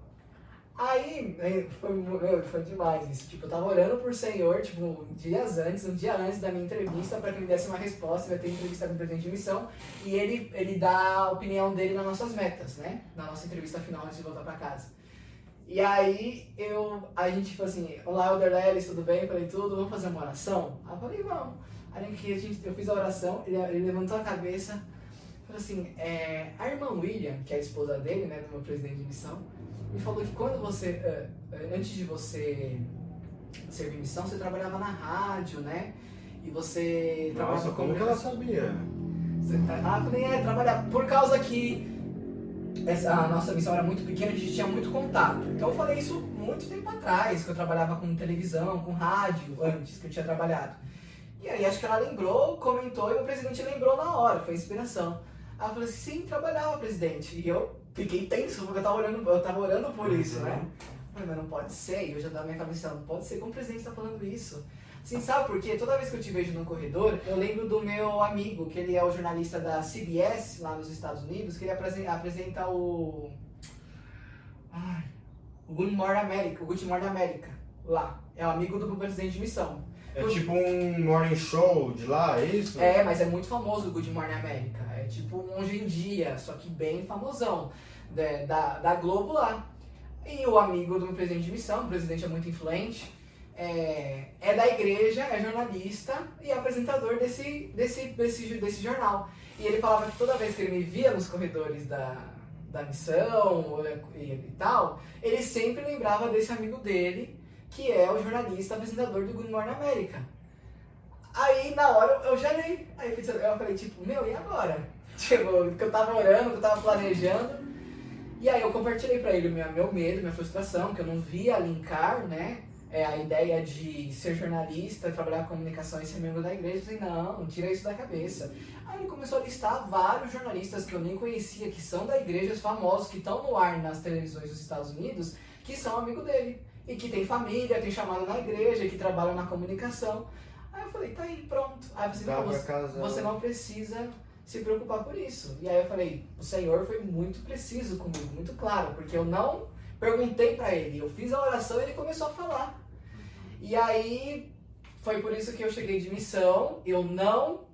Aí, aí foi, foi demais isso. Tipo, eu tava orando por Senhor, tipo, dias antes, um dia antes da minha entrevista, para que ele desse uma resposta. Ia ter entrevista com o presidente de missão. E ele, ele dá a opinião dele nas nossas metas, né? Na nossa entrevista final antes de voltar para casa. E aí, eu, a gente, tipo assim, olá, Elder Lelis, tudo bem? Eu falei, tudo, vamos fazer uma oração? Aí eu falei, vamos. Aí que a gente, eu fiz a oração, ele, ele levantou a cabeça, falou assim, é, a irmã William, que é a esposa dele, né, do meu presidente de missão, me falou que quando você, eh, eh, antes de você servir missão, você trabalhava na rádio, né? E você Nossa, trabalhava como que ela sabia? Você- Ah, falei, é, trabalhar. Por causa que essa, a nossa missão era muito pequena, a gente tinha muito contato. Então eu falei isso muito tempo atrás, que eu trabalhava com televisão, com rádio, antes que eu tinha trabalhado. E aí acho que ela lembrou, comentou, e o presidente lembrou na hora, foi inspiração. Eu falei assim, sim, trabalhava, presidente. E eu fiquei tenso, porque eu tava orando, eu tava orando por isso, né? Falei, mas não pode ser, e eu já dava minha cabeça, não pode ser, como o presidente tá falando isso? Assim, sabe por quê? Toda vez que eu te vejo no corredor, eu lembro do meu amigo, que ele é o jornalista da CBS, lá nos Estados Unidos, que ele apresen- apresenta o... Ai, o Good Morning America, o Good Morning America, lá. É o amigo do presidente de missão. É tipo um morning show de lá, é isso? É, mas é muito famoso o Good Morning America. É tipo um Hoje em Dia, só que bem famosão, né, da, da Globo lá. E o amigo do presidente de missão, o presidente é muito influente, é, é da igreja, é jornalista e é apresentador desse, desse, desse, desse jornal. E ele falava que toda vez que ele me via nos corredores da, da missão e, e tal, ele sempre lembrava desse amigo dele, que é o jornalista apresentador do Good Morning America. Aí na hora eu, já li. Aí eu falei, tipo, meu, e agora? Tipo, que eu tava orando, que eu tava planejando. E aí eu compartilhei pra ele o meu, meu medo, minha frustração, que eu não via linkar, né? É, a ideia de ser jornalista, trabalhar com comunicação e ser membro da igreja. Eu falei, não, tira isso da cabeça. Aí ele começou a listar vários jornalistas que eu nem conhecia, que são da igreja, famosos, que estão no ar nas televisões dos Estados Unidos, que são amigo dele. E que tem família, tem chamado na igreja, que trabalham na comunicação. Aí eu falei, tá aí, pronto. Aí Dá não, você, você não precisa se preocupar por isso. E aí eu falei, o Senhor foi muito preciso comigo, muito claro, porque eu não perguntei pra ele, eu fiz a oração e ele começou a falar. E aí foi por isso que eu cheguei de missão, eu não,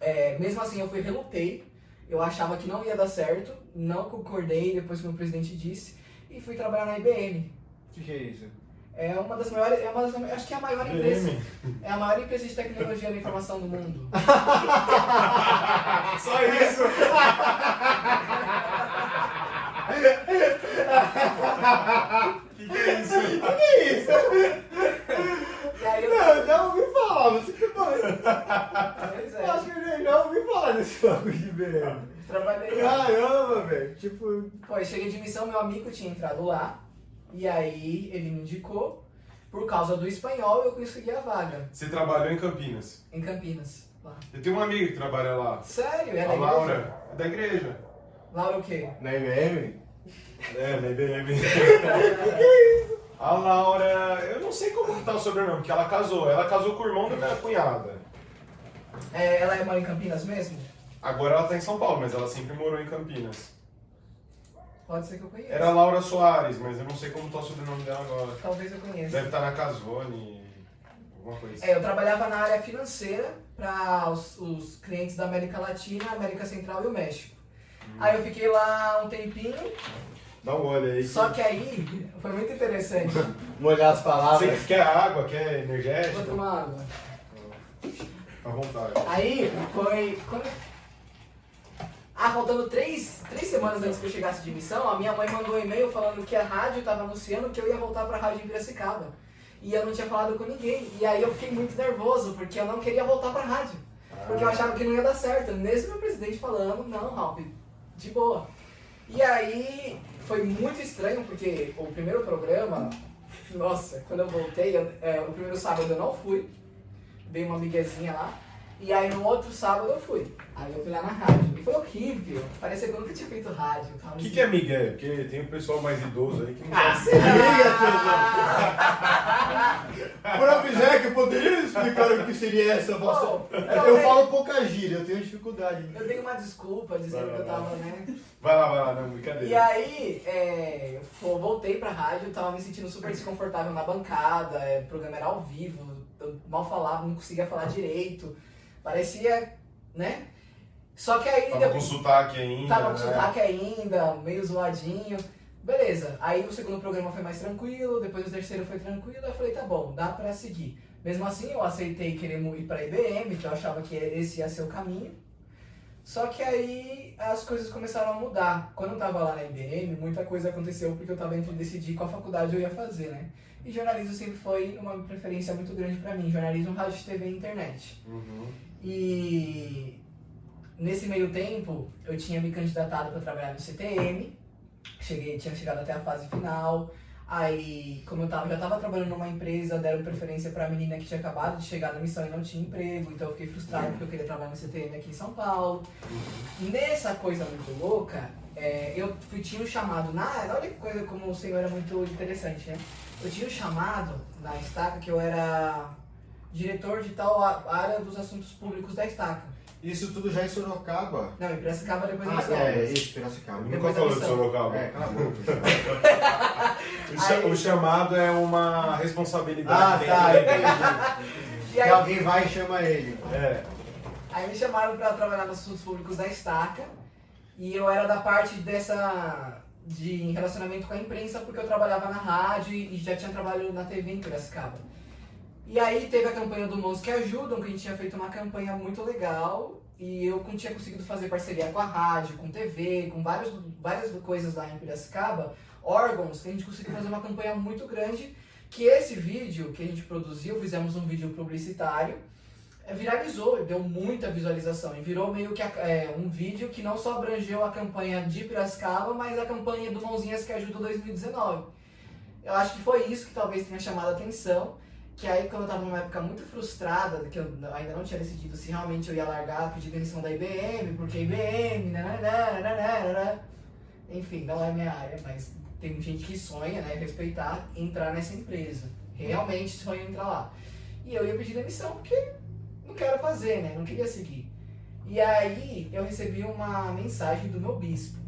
é, mesmo assim eu fui relutei, eu achava que não ia dar certo, não concordei depois que o meu presidente disse, e fui trabalhar na IBM. O que, que é isso? É uma das maiores, é uma das, acho que é a maior empresa, é a maior empresa de tecnologia da informação do mundo. Só isso! que que é isso? Que isso? E aí eu, Não, já ouvi falar, que doido. pois Eu acho é, que eu já ouvi falar desse bagulho de BM. trabalhei. Caramba, velho. Tipo, Pô, eu cheguei de missão, meu amigo tinha entrado lá, e aí ele me indicou, por causa do espanhol eu consegui a vaga, Você trabalhou em Campinas. em Campinas. Lá. Eu tenho uma amiga que trabalha lá. Sério? É da A igreja? Laura. É da igreja. Laura o quê? na IBM? É, na IBM. A Laura, eu não sei como que tá o sobrenome, porque ela casou. Ela casou com o irmão da minha cunhada. É, ela é mora em Campinas mesmo? Agora ela tá em São Paulo, mas ela sempre morou em Campinas. Pode ser que eu conheça. Era Laura Soares, mas eu não sei como tá o sobrenome dela agora. Talvez eu conheça. Deve estar na Casone, alguma coisa assim. É, eu trabalhava na área financeira para os, os clientes da América Latina, América Central e o México. Aí eu fiquei lá um tempinho, Dá um olho aí. só que aí foi muito interessante. Molhar as palavras. Você quer água, quer Vou energético? tomar água. À vontade. Aí foi. Quando... Ah, faltando três, três semanas antes que eu chegasse de missão, a minha mãe mandou um e-mail falando que a rádio estava anunciando que eu ia voltar pra rádio em Piracicaba. E eu não tinha falado com ninguém. E aí eu fiquei muito nervoso, porque eu não queria voltar pra rádio. Porque eu achava que não ia dar certo. Mesmo meu presidente falando, não, Ralph, de boa. E aí foi muito estranho, porque o primeiro programa, nossa, quando eu voltei, eu- é, o primeiro sábado eu não fui, dei uma miguezinha lá, e aí no outro sábado eu fui. Aí eu fui lá na rádio. E foi horrível, parecia que eu nunca tinha feito rádio. O que, que é Miguel? Porque tem um pessoal mais idoso aí que não Ah, sabe. será? Próprio Zeca, poderia explicar o que seria essa vossa... Bom, Eu, falo pouca gíria, eu tenho dificuldade. Eu dei uma desculpa dizendo que eu tava, né? Vai lá, vai lá, não, E brincadeira. aí, é, eu voltei pra rádio, tava me sentindo super desconfortável na bancada, é, o programa era ao vivo, eu mal falava, não conseguia falar direito, parecia, né? Só que aí Tava com depois- sotaque ainda. tava com né? sotaque ainda, meio zoadinho. Beleza, aí o segundo programa foi mais tranquilo, depois o terceiro foi tranquilo, eu falei, tá bom, dá pra seguir. Mesmo assim, eu aceitei querer ir pra IBM, que eu achava que esse ia ser o caminho. Só que aí as coisas começaram a mudar. Quando eu tava lá na IBM, muita coisa aconteceu porque eu tava entre decidir qual faculdade eu ia fazer, né? E jornalismo sempre foi uma preferência muito grande pra mim. Jornalismo, rádio, TV e internet. Uhum. E nesse meio tempo, eu tinha me candidatado para trabalhar no CTM, cheguei, tinha chegado até a fase final. Aí, como eu tava, já estava trabalhando numa empresa, deram preferência para a menina que tinha acabado de chegar na missão e não tinha emprego, então eu fiquei frustrado porque eu queria trabalhar no CTM aqui em São Paulo. Nessa coisa muito louca, é, eu fui, tinha um chamado na. Olha que coisa como o senhor era muito interessante, né? Eu tinha um chamado na estaca que eu era diretor de tal área dos assuntos públicos da estaca. Isso tudo já em Sorocaba. Não, em Piracicaba depois da Ah, missão. é, isso, Piracicaba. Nunca Depois da falou de. Sorocaba. É, cala a boca. Aí- o chamado é uma responsabilidade Ah, tá, entendi. E Que aí, alguém vai e chama ele. É. aí me chamaram para trabalhar nos assuntos públicos da estaca e eu era da parte dessa de relacionamento com a imprensa porque eu trabalhava na rádio e já tinha trabalho na TV em Piracicaba. E aí teve a campanha do Mãos que Ajudam, que a gente tinha feito uma campanha muito legal e eu tinha conseguido fazer parceria com a rádio, com TV, com vários, várias coisas lá em Piracicaba, órgãos, a gente conseguiu fazer uma campanha muito grande, que esse vídeo que a gente produziu, fizemos um vídeo publicitário, eh, viralizou, deu muita visualização e virou meio que é, um vídeo que não só abrangeu a campanha de Piracicaba, mas a campanha do Mãozinhas que Ajuda 2019. Eu acho que foi isso que talvez tenha chamado a atenção, que aí quando eu tava numa época muito frustrada, que eu ainda não tinha decidido se realmente eu ia largar, pedir demissão da IBM, porque IBM, nananana, enfim, não é minha área, mas tem gente que sonha, né, respeitar, entrar nessa empresa. Realmente sonha entrar lá. E eu ia pedir demissão porque não quero fazer, né, não queria seguir. E aí eu recebi uma mensagem do meu bispo.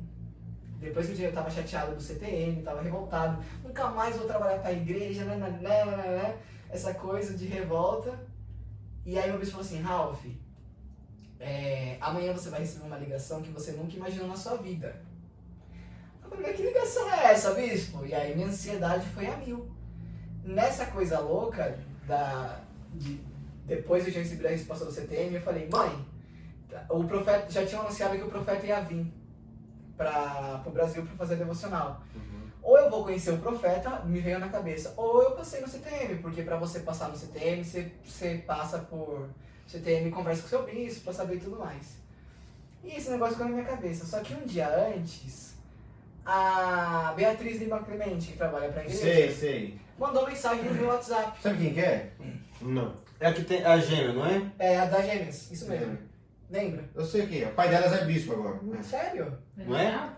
Depois que eu tava chateado do CTM, tava revoltado, nunca mais vou trabalhar pra igreja, né, nananana, essa coisa de revolta. E aí meu bispo falou assim, Ralph, é, amanhã você vai receber uma ligação que você nunca imaginou na sua vida. Eu falei, que ligação é essa, bispo? E aí minha ansiedade foi a mil. Nessa coisa louca, da, de, depois eu já recebi a resposta do CTM, eu falei, mãe, o profeta, já tinham anunciado que o profeta ia vir para o Brasil para fazer devocional. Ou eu vou conhecer o profeta, me veio na cabeça, ou eu passei no CTM, porque para você passar no CTM, você, você passa por CTM, conversa com o seu bispo para saber tudo mais. E esse negócio ficou na minha cabeça. Só que um dia antes, a Beatriz Lima Clemente, que trabalha para a igreja, Sei, sei. mandou mensagem no meu WhatsApp. Sabe quem que é? Não. É a que tem a gêmea, não é? É a da Gêmeas, isso mesmo. Lembra? Eu sei quem é. O pai delas é bispo agora. não é? Sério? Não é?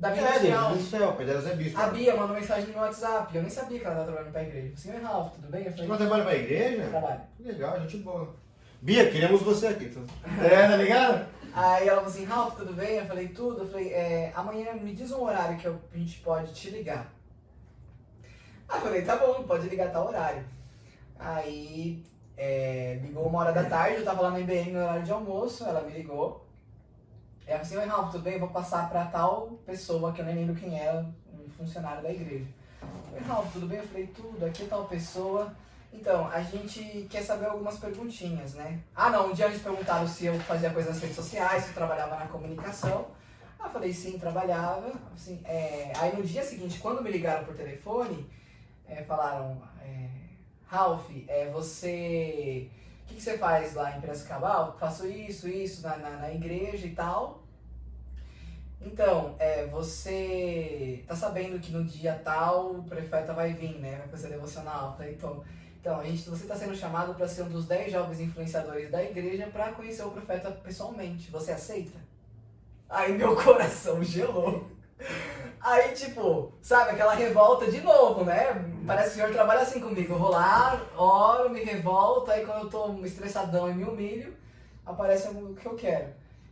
Da Vida É. Deus do céu, é bispo. A Bia mandou mensagem no meu WhatsApp. Eu nem sabia que ela estava trabalhando pra igreja. Assim, oi Ralph, tudo bem? Eu Você falei, não trabalha pra igreja? trabalho. Legal, gente boa. Bia, queremos você aqui. então. É, tá ligado? Aí ela falou assim, Ralph, tudo bem? Eu falei, tudo. Eu falei, é, amanhã me diz um horário que a gente pode te ligar. Aí eu falei, tá bom, pode ligar tal horário. Aí é, ligou uma hora da tarde, eu tava lá na IBM no horário de almoço, ela me ligou. Ela falou assim, oi Ralph, tudo bem? Eu vou passar pra tal pessoa, que eu nem lembro quem era, um funcionário da igreja. Oi Ralph, tudo bem? Eu falei, tudo, aqui é tal pessoa. Então, a gente quer saber algumas perguntinhas, né? Ah, não, um dia eles perguntaram se eu fazia coisas nas redes sociais, se eu trabalhava na comunicação. Ah, eu falei, sim, trabalhava. Assim, é, Aí no dia seguinte, quando me ligaram por telefone, é, falaram, é, Ralph, é, você. O que, que você faz lá em Piracicaba? Ah, faço isso, isso, na, na, na igreja e tal. Então, é, você tá sabendo que no dia tal o profeta vai vir, né? Vai fazer devocional. Tá? Então, então a gente, você está sendo chamado para ser um dos 10 jovens influenciadores da igreja para conhecer o profeta pessoalmente. Você aceita? Aí meu coração gelou. Aí, tipo, sabe, aquela revolta de novo, né? Parece que o senhor trabalha assim comigo. Eu vou lá, oro, me revolto, aí quando eu tô estressadão e me humilho, aparece o que eu quero.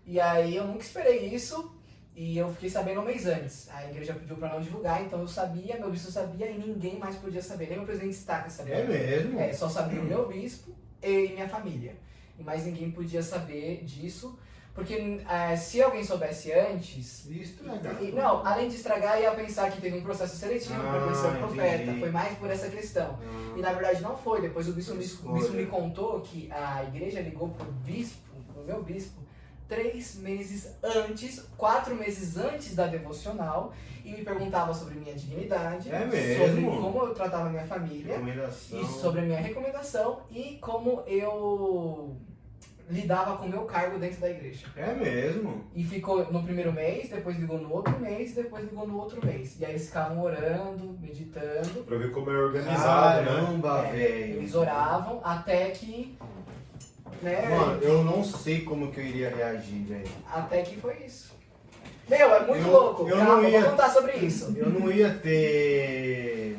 E aí eu nunca esperei isso e eu fiquei sabendo um mês antes. A igreja pediu pra não divulgar, então eu sabia, meu bispo sabia e ninguém mais podia saber. Nem o presidente Staca sabia. É mesmo? É, só sabia o meu bispo e minha família. E mais ninguém podia saber disso. Porque é, se alguém soubesse antes, legal. e- Não, além de estragar, ia pensar que teve um processo seletivo para Ah, conhecer o profeta. entendi. Foi mais por essa questão. Ah, E na verdade não foi. Depois o bispo, o bispo me contou que a igreja ligou pro bispo, pro meu bispo, três meses antes, quatro meses antes da devocional, e me perguntava sobre minha dignidade, É sobre como eu tratava minha família, e sobre a minha recomendação e como eu lidava com o meu cargo dentro da igreja. É mesmo? E ficou no primeiro mês, depois ligou no outro mês, depois ligou no outro mês. E aí eles ficavam orando, meditando. Pra ver como é organizado, né? Caramba, É, velho. Eles oravam até que. Né? Mano, eu não sei como que eu iria reagir, velho. Até que foi isso. Meu, é muito Eu- louco. eu Calma, não ia- vou contar sobre isso. Eu não ia ter.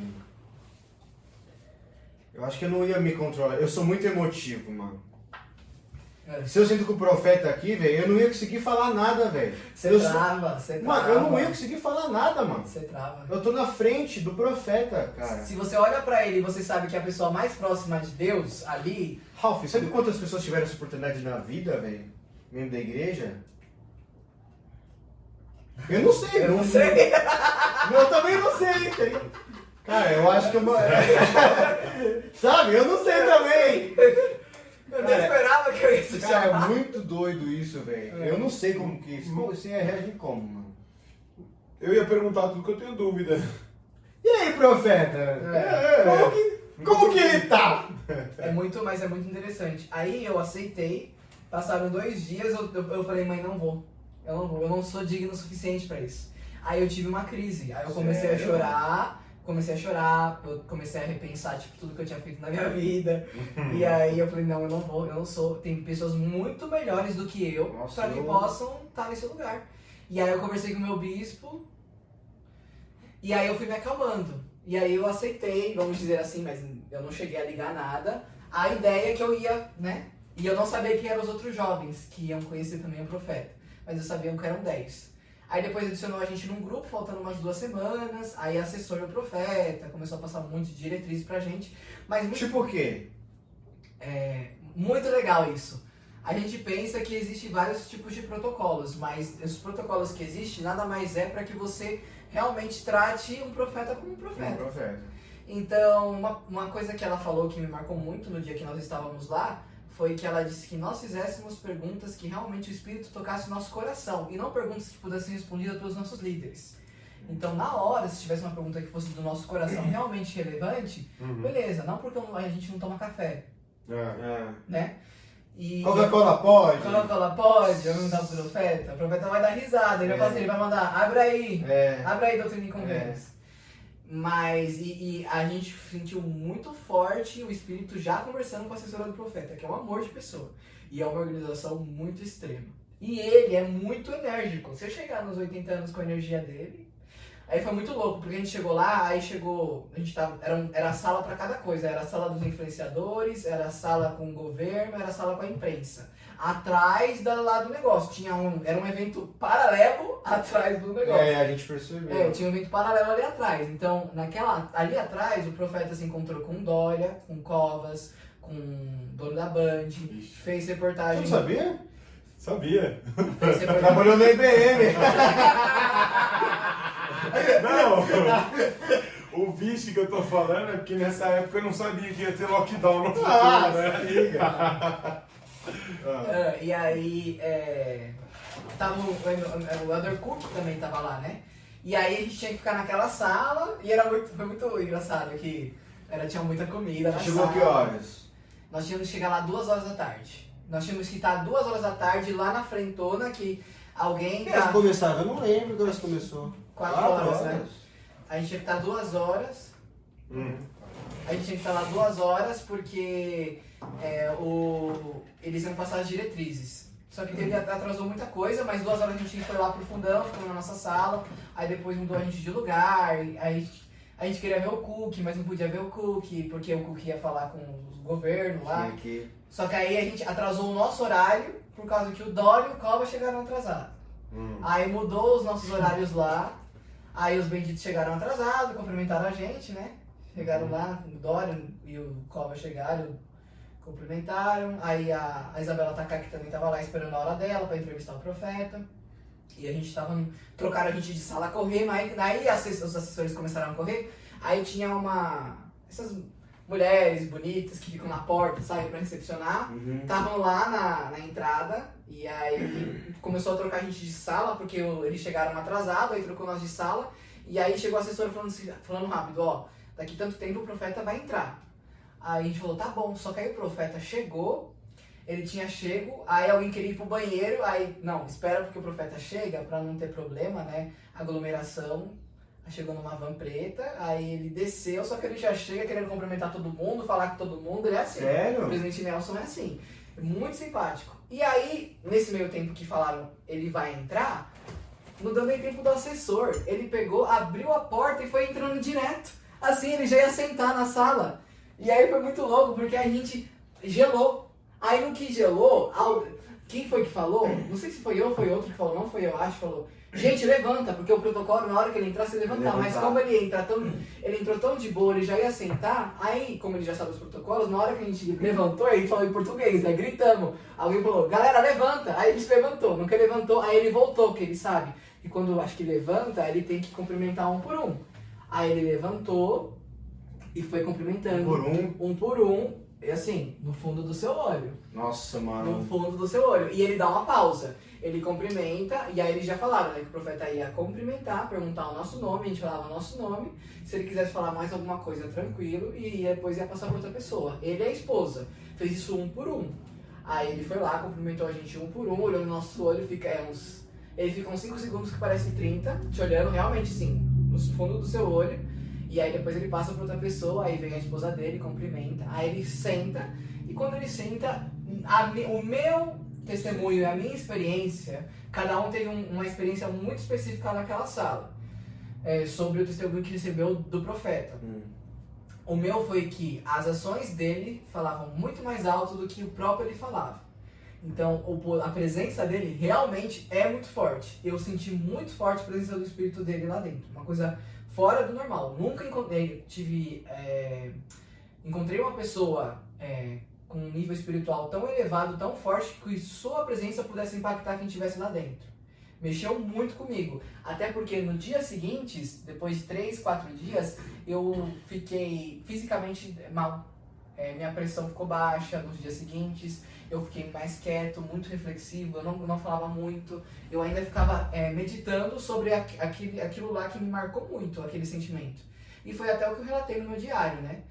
Eu acho que eu não ia me controlar. Eu sou muito emotivo, mano. É. Se eu sinto com o profeta aqui, velho, eu não ia conseguir falar nada, velho. Você Eu sou- trava, você trava. Mano, eu não ia conseguir falar nada, mano. Você trava. Eu tô na frente do profeta, cara. Se você olha pra ele e você sabe que é a pessoa mais próxima de Deus ali, Ralph, sabe quantas pessoas tiveram essa oportunidade na vida, velho? Membro da igreja? Eu não sei, eu não sei. Eu também não sei, ligado? Cara, eu acho que eu. Sabe? Eu não sei também. Eu nem Cara, esperava que eu ia se Cara, é muito doido isso, velho. Eu não sei como que isso. Como você ia reagir como, mano? Eu ia perguntar tudo que eu tenho dúvida. E aí, profeta? É. Como, que, como que ele tá? É muito, mas é muito interessante. Aí eu aceitei, passaram dois dias, eu, eu, eu falei, mãe, não vou. Eu não vou, eu não sou digno o suficiente pra isso. Aí eu tive uma crise, aí eu comecei Sério? a chorar, comecei a chorar, eu comecei a repensar, tipo, tudo que eu tinha feito na minha vida. e aí eu falei, não, eu não vou, eu não sou. Tem pessoas muito melhores do que eu Nossa, pra que eu- possam estar nesse lugar. E aí eu conversei com o meu bispo, e aí eu fui me acalmando. E aí eu aceitei, vamos dizer assim, mas eu não cheguei a ligar nada. A ideia é que eu ia, né? E eu não sabia quem eram os outros jovens que iam conhecer também o profeta. Mas eu sabia que eram 10. Aí depois adicionou a gente num grupo, faltando umas duas semanas. Aí assessor o profeta, começou a passar um monte de diretrizes pra gente. Mas muito, Tipo o quê? é, muito legal isso. A gente pensa que existem vários tipos de protocolos, mas os protocolos que existem nada mais é para que você realmente trate um profeta como um Um profeta. profeta. Então, uma, uma coisa que ela falou que me marcou muito no dia que nós estávamos lá foi que ela disse que nós fizéssemos perguntas que realmente o Espírito tocasse o nosso coração e não perguntas que pudessem ser respondidas pelos nossos líderes. Então, na hora, se tivesse uma pergunta que fosse do nosso coração realmente relevante, Uhum. beleza, não porque a gente não toma café, É. É. né? E Coca-Cola pode? Coca-Cola pode, eu não dar pro profeta, o profeta vai dar risada, ele vai É. fazer, ele vai mandar, abre aí, É. Abre aí, doutrina e convênios. Mas, e, e a gente sentiu muito forte o espírito já conversando com a assessora do profeta, que é um amor de pessoa. E é uma organização muito extrema. E ele é muito enérgico. Se eu chegar nos 80 anos com a energia dele. Aí foi muito louco, porque a gente chegou lá, aí chegou. A gente tava, era, era sala para cada coisa. Era a sala dos influenciadores, era a sala com o governo, era a sala com a imprensa. Atrás da, lá do negócio. Tinha um, era um evento paralelo atrás do negócio. É, a gente percebeu. É, tinha um evento paralelo ali atrás. Então, naquela, ali atrás, o profeta se encontrou com Dória, com Covas, com dono da Band, fez Você reportagem. não sabia? Sabia. Fez. Trabalhou na IBM. Não! o vice que eu tô falando é porque nessa época eu não sabia que ia ter lockdown no futuro, Ah, né? liga. Ah, e aí, é, tava o, o, o Elder Cook também tava lá, né? E aí a gente tinha que ficar naquela sala e era muito, foi muito engraçado que era, tinha muita comida na Chegou sala. que horas? Nós tínhamos que chegar lá duas horas da tarde. Nós tínhamos que estar duas horas da tarde lá na frentona, que alguém Que horas começaram? Eu não lembro que horas começou. quatro Quatro horas, né? horas? A gente tinha que estar duas horas. Hum. A gente tinha que estar lá duas horas porque é, o, eles iam passar as diretrizes. Só que teve, atrasou muita coisa, mas duas horas a gente foi lá pro fundão, ficou na nossa sala, aí depois mudou a gente de lugar, aí a gente, queria ver o Cook, mas não podia ver o Cook, porque o Cook ia falar com o governo lá. Que... Só que aí a gente atrasou o nosso horário, por causa que o Dória e o Cova chegaram atrasados. Hum. Aí mudou os nossos horários lá. Aí os benditos chegaram atrasados, cumprimentaram a gente, né? Chegaram lá, o Dória e o Cova chegaram, cumprimentaram. Aí a, a Isabela Takaki também tava lá esperando a hora dela pra entrevistar o profeta. E a gente tava. Trocaram a gente de sala a correr, mas aí assess- os assessores começaram a correr. Aí tinha uma. Essas mulheres bonitas que ficam na porta, sabe, pra recepcionar. Uhum. Estavam lá na, na entrada e aí começou a trocar a gente de sala, porque eles chegaram atrasados, aí trocou nós de sala. E aí chegou a assessora falando, assim- falando rápido, ó, daqui tanto tempo o profeta vai entrar. Aí a gente falou, tá bom, só que aí o profeta chegou, ele tinha chego, aí alguém queria ir pro banheiro, aí, não, espera porque o profeta chega, pra não ter problema, né, aglomeração. Chegou numa van preta, aí ele desceu, só que ele já chega querendo cumprimentar todo mundo, falar com todo mundo, ele é assim. O Sério? presidente Nelson é assim. Muito simpático. E aí, nesse meio tempo que falaram ele vai entrar, não deu nem tempo do assessor. Ele pegou, abriu a porta e foi entrando direto. Assim, ele já ia sentar na sala. E aí foi muito louco, porque a gente gelou. Aí no que gelou, quem foi que falou? Não sei se foi eu ou foi outro que falou, não foi eu, acho, falou. Gente, levanta, porque o protocolo, na hora que ele entrar, você levantar. Mas como ele entra tão. Ele entrou tão de boa, ele já ia sentar, aí, como ele já sabe os protocolos, na hora que a gente levantou, ele falou em português, né? Gritamos. Alguém falou, galera, levanta! Aí a gente levantou, nunca levantou, aí ele voltou, porque ele sabe que quando eu acho que levanta, ele tem que cumprimentar um por um. Aí ele levantou e foi cumprimentando. Por um. Um por um, e assim, no fundo do seu olho Nossa, no mano. fundo do seu olho. E ele dá uma pausa. Ele cumprimenta, e aí eles já falaram, né? Que o profeta ia cumprimentar, perguntar o nosso nome, a gente falava o nosso nome. Se ele quisesse falar mais alguma coisa, tranquilo, e depois ia passar para outra pessoa. Ele e a esposa. Fez isso um por um. Aí ele foi lá, cumprimentou a gente um por um, olhou no nosso olho, fica é, uns. Ele fica uns 5 segundos que parecem 30, te olhando realmente sim, no fundo do seu olho. E aí depois ele passa para outra pessoa, aí vem a esposa dele, cumprimenta, aí ele senta, e quando ele senta, a o meu testemunho e a minha experiência, cada um teve um- uma experiência muito específica naquela sala, é, sobre o testemunho que recebeu do profeta. Hum. O meu foi que as ações dele falavam muito mais alto do que o próprio ele falava. Então, a presença dele realmente é muito forte. Eu senti muito forte a presença do espírito dele lá dentro. Uma coisa fora do normal. Nunca encontrei, tive, é, encontrei uma pessoa é, com um nível espiritual tão elevado, tão forte, que sua presença pudesse impactar quem estivesse lá dentro. Mexeu muito comigo. Até porque no dia seguinte, depois de três, quatro dias, eu fiquei fisicamente mal. É, minha pressão ficou baixa nos dias seguintes, eu fiquei mais quieto, muito reflexivo, eu não, não falava muito. Eu ainda ficava é, meditando sobre aqu- aquele, aquilo lá que me marcou muito, aquele sentimento. E foi até o que eu relatei no meu diário, né?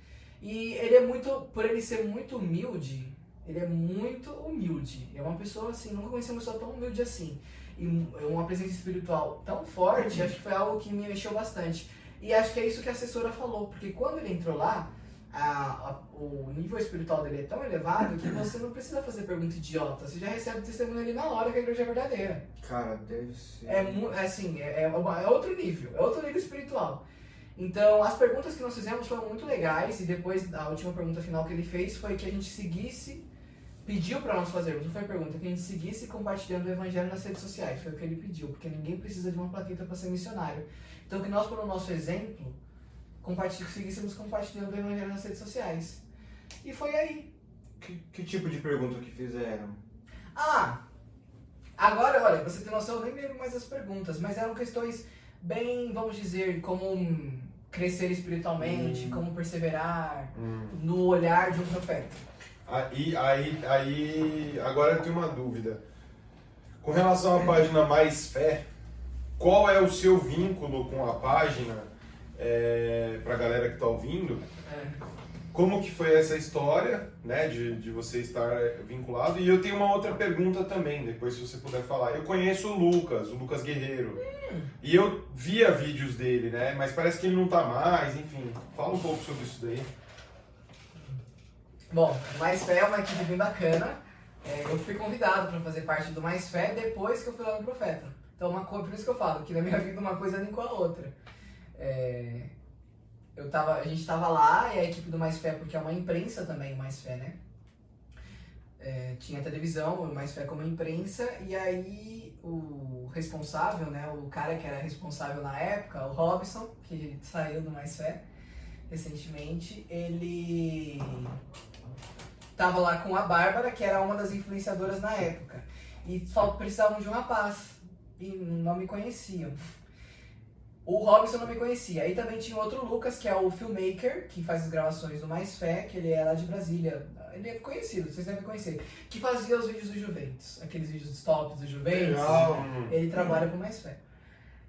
E ele é muito, por ele ser muito humilde, ele é muito humilde. É uma pessoa assim, nunca conheci uma pessoa tão humilde assim. E um- uma presença espiritual tão forte, acho que foi algo que me mexeu bastante. E acho que é isso que a assessora falou, porque quando ele entrou lá, a- a- o nível espiritual dele é tão elevado que você não precisa fazer pergunta idiota. Você já recebe o testemunho ali na hora que a igreja é verdadeira. Cara, deve ser. É, é assim, é, é uma- é outro nível, é outro nível espiritual. Então, as perguntas que nós fizemos foram muito legais e depois a última pergunta final que ele fez foi que a gente seguisse, pediu para nós fazermos, não foi pergunta, que a gente seguisse compartilhando o evangelho nas redes sociais, foi o que ele pediu, porque ninguém precisa de uma plaqueta para ser missionário. Então, que nós, pelo nosso exemplo, compartilh seguíssemos compartilhando o evangelho nas redes sociais. E foi aí. Que, que tipo de pergunta que fizeram? Ah, agora, olha, você tem noção, eu nem lembro mais as perguntas, mas eram questões bem, vamos dizer, como crescer espiritualmente, Hum. como perseverar Hum. no olhar de um profeta. Aí, aí, aí, agora eu tenho uma dúvida. Com relação à página Mais Fé, qual é o seu vínculo com a página? É, pra galera que tá ouvindo, como que foi essa história, né, de, de você estar é, vinculado. E eu tenho uma outra pergunta também, depois se você puder falar. Eu conheço o Lucas, o Lucas Guerreiro. E eu via vídeos dele, né, mas parece que ele não tá mais, enfim. Fala um pouco sobre isso daí. Bom, Mais Fé é uma equipe bem bacana. É, eu fui convidado para fazer parte do Mais Fé depois que eu fui lá no Profeta. Então, uma coisa, por isso que eu falo, que na minha vida uma coisa nem com a outra. É, eu tava, a gente tava lá e a equipe do Mais Fé, porque é uma imprensa também, o Mais Fé, né? É, tinha televisão, o Mais Fé como imprensa, e aí o responsável, né, o cara que era responsável na época, o Robson, que saiu do Mais Fé recentemente, ele tava lá com a Bárbara, que era uma das influenciadoras na época, e só precisavam de um rapaz, e não me conheciam. O Robson não me conhecia. Aí também tinha outro Lucas, que é o filmmaker, que faz as gravações do Mais Fé, que ele é lá de Brasília. Ele é conhecido, vocês devem conhecer. Que fazia os vídeos do Juventus, aqueles vídeos dos tops do Juventus. Legal. Ele trabalha com Mais Fé.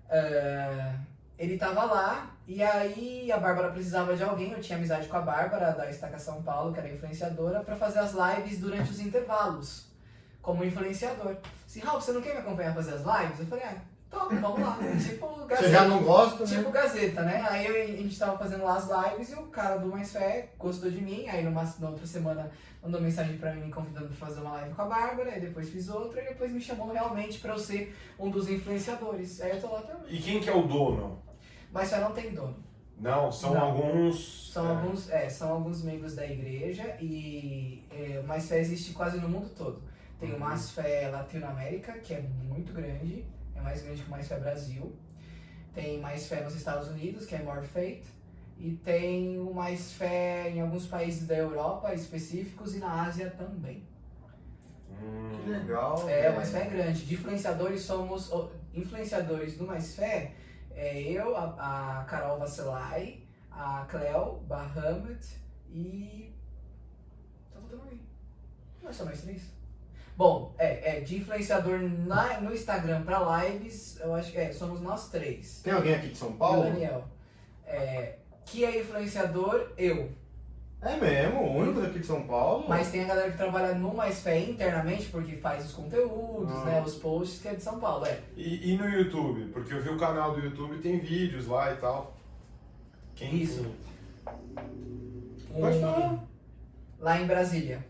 Ah, ele tava lá, e aí a Bárbara precisava de alguém, eu tinha amizade com a Bárbara, da Estaca São Paulo, que era influenciadora, pra fazer as lives durante os intervalos, como influenciador. Se Raul, você não quer me acompanhar a fazer as lives? Eu falei, ah, top, vamos lá. tipo, Você já não gosta, né? Tipo Gazeta, né? Aí eu- a gente tava fazendo lá as lives e o cara do Mais Fé gostou de mim. Aí numa, na outra semana mandou mensagem pra mim me convidando pra fazer uma live com a Bárbara. Aí depois fiz outra e depois me chamou realmente pra eu ser um dos influenciadores. Aí eu tô lá também. E quem que é o dono? Mais Fé não tem dono. Não, são Não. alguns. São, é, alguns, é, são alguns membros da igreja e é, o Mais Fé existe quase no mundo todo. Tem o Mais Fé Latinoamérica, que é muito grande, é mais grande que o Mais Fé Brasil. Tem Mais Fé nos Estados Unidos, que é More Faith. E tem o Mais Fé em alguns países da Europa específicos e na Ásia também. hum, Que legal. É, velho. o Mais Fé é grande. De influenciadores somos. Influenciadores do Mais Fé é eu, a, a Carol Vasselay, a Cleo Bahamat e. Tá faltando alguém. Nós somos nós três. Bom, é, é de influenciador na, no Instagram pra lives, eu acho que é, somos nós três. Tem alguém aqui de São E o Paulo? Daniel. É, que é influenciador, eu. É mesmo, o único daqui de São Paulo? Mas tem a galera que trabalha no Mais Fé internamente, porque faz os conteúdos, Ah. né? Os posts, que é de São Paulo, é. E, e no YouTube? Porque eu vi o canal do YouTube tem vídeos lá e tal. Quem Isso. Pode Um- falar. Lá em Brasília.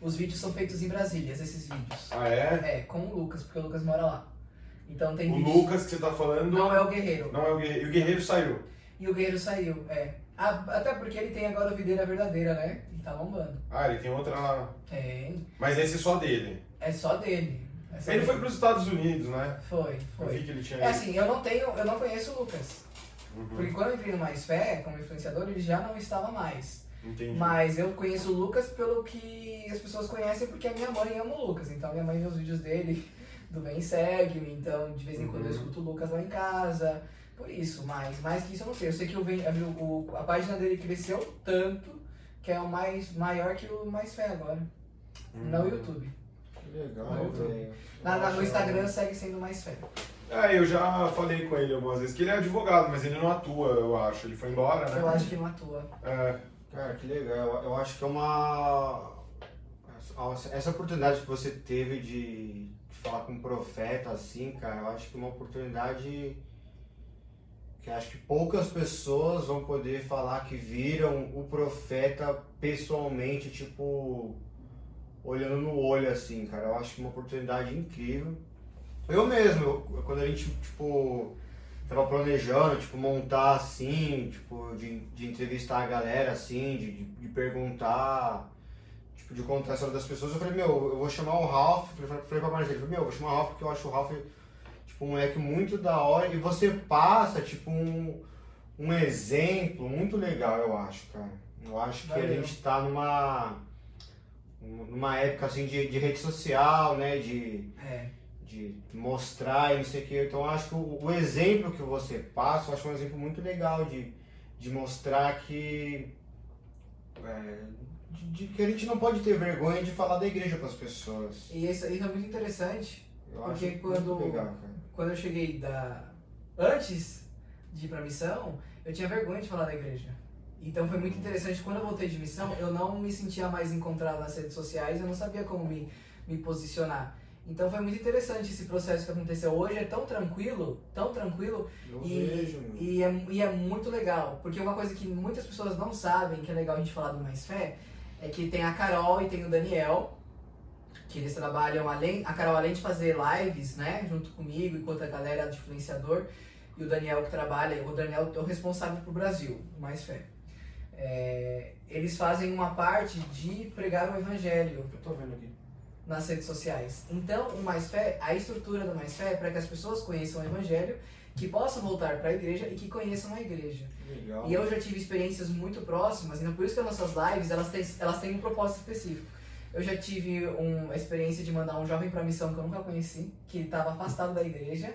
Os vídeos são feitos em Brasília, esses vídeos. Ah, é? É, com o Lucas, porque o Lucas mora lá. Então tem O vídeos. Lucas que você tá falando Não é o Guerreiro. não é o Guerreiro. E o Guerreiro saiu. E o Guerreiro saiu, é. Ah, até porque ele tem agora a videira verdadeira, né? E tá bombando. Ah, ele tem outra lá. Tem. Mas esse é só dele. É só dele. É só Ele dele. foi pros Estados Unidos, né? Foi, Eu foi. vi que ele tinha. É assim, eu não tenho, eu não conheço o Lucas. Uhum, Porque quando eu entrei no Mais Fé, como influenciador, ele já não estava mais. Entendi. Mas eu conheço o Lucas pelo que as pessoas conhecem, porque a minha mãe ama o Lucas. Então minha mãe vê os vídeos dele do Bem Segue-me, então de vez em quando eu Uhum. escuto o Lucas lá em casa. Por isso, mas mais que isso eu não sei. Eu sei que o, o- a página dele cresceu tanto que é o mais maior que o Mais Fé agora. Hum. No YouTube. Que legal, Não, velho. No Instagram segue sendo Mais Fé. É, eu já falei com ele algumas vezes que ele é advogado, mas ele não atua, eu acho. Ele foi embora, né? Eu acho que não atua. É, Cara, que legal. Eu, acho que é uma. Essa oportunidade que você teve de, falar com um profeta assim, cara, eu acho que é uma oportunidade que acho que poucas pessoas vão poder falar que viram o profeta pessoalmente, tipo, olhando no olho assim, cara. Eu acho que é uma oportunidade incrível. Eu mesmo, quando a gente, tipo, tava planejando, tipo, montar assim, tipo, de, de entrevistar a galera, assim, de, de, perguntar, tipo, de contar a história das pessoas, eu falei, meu, eu vou chamar o Ralph, falei, falei pra Marcelo, falei, meu, eu vou chamar o Ralph porque eu acho o Ralph, tipo, um moleque muito da hora, e você passa, tipo, um, um exemplo muito legal, eu acho, cara. Eu acho que a Valeu. gente tá numa, numa época, assim, de, de rede social, né, de É. de mostrar e não sei o que. Então eu acho que o, o exemplo que você passa, eu acho um exemplo muito legal de, de mostrar que. é, de, de que a gente não pode ter vergonha de falar da igreja para as pessoas. E isso, isso é muito interessante, Eu Porque quando- legal, quando eu cheguei da. Antes de ir pra missão, eu tinha vergonha de falar da igreja. Então foi muito interessante. Quando eu voltei de missão, eu não me sentia mais encontrado nas redes sociais, eu não sabia como me, me posicionar. Então foi muito interessante esse processo que aconteceu. Hoje é tão tranquilo, tão tranquilo, Eu e, vejo, e, é, e é muito legal. Porque uma coisa que muitas pessoas não sabem, que é legal a gente falar do Mais Fé, é que tem a Carol e tem o Daniel, que eles trabalham além. A Carol, além de fazer lives, né, junto comigo e com outra galera de influenciador, e o Daniel que trabalha, o Daniel é o responsável pro Brasil, o Mais Fé. É, eles fazem uma parte de pregar o evangelho Eu tô vendo aqui. Nas redes sociais. Então, o Mais Fé, a estrutura do Mais Fé é para que as pessoas conheçam o evangelho, que possam voltar para a igreja e que conheçam a igreja. Legal. E eu já tive experiências muito próximas, então por isso que as nossas lives, elas têm, elas têm um propósito específico. Eu já tive uma experiência de mandar um jovem para missão que eu nunca conheci, que estava afastado da igreja,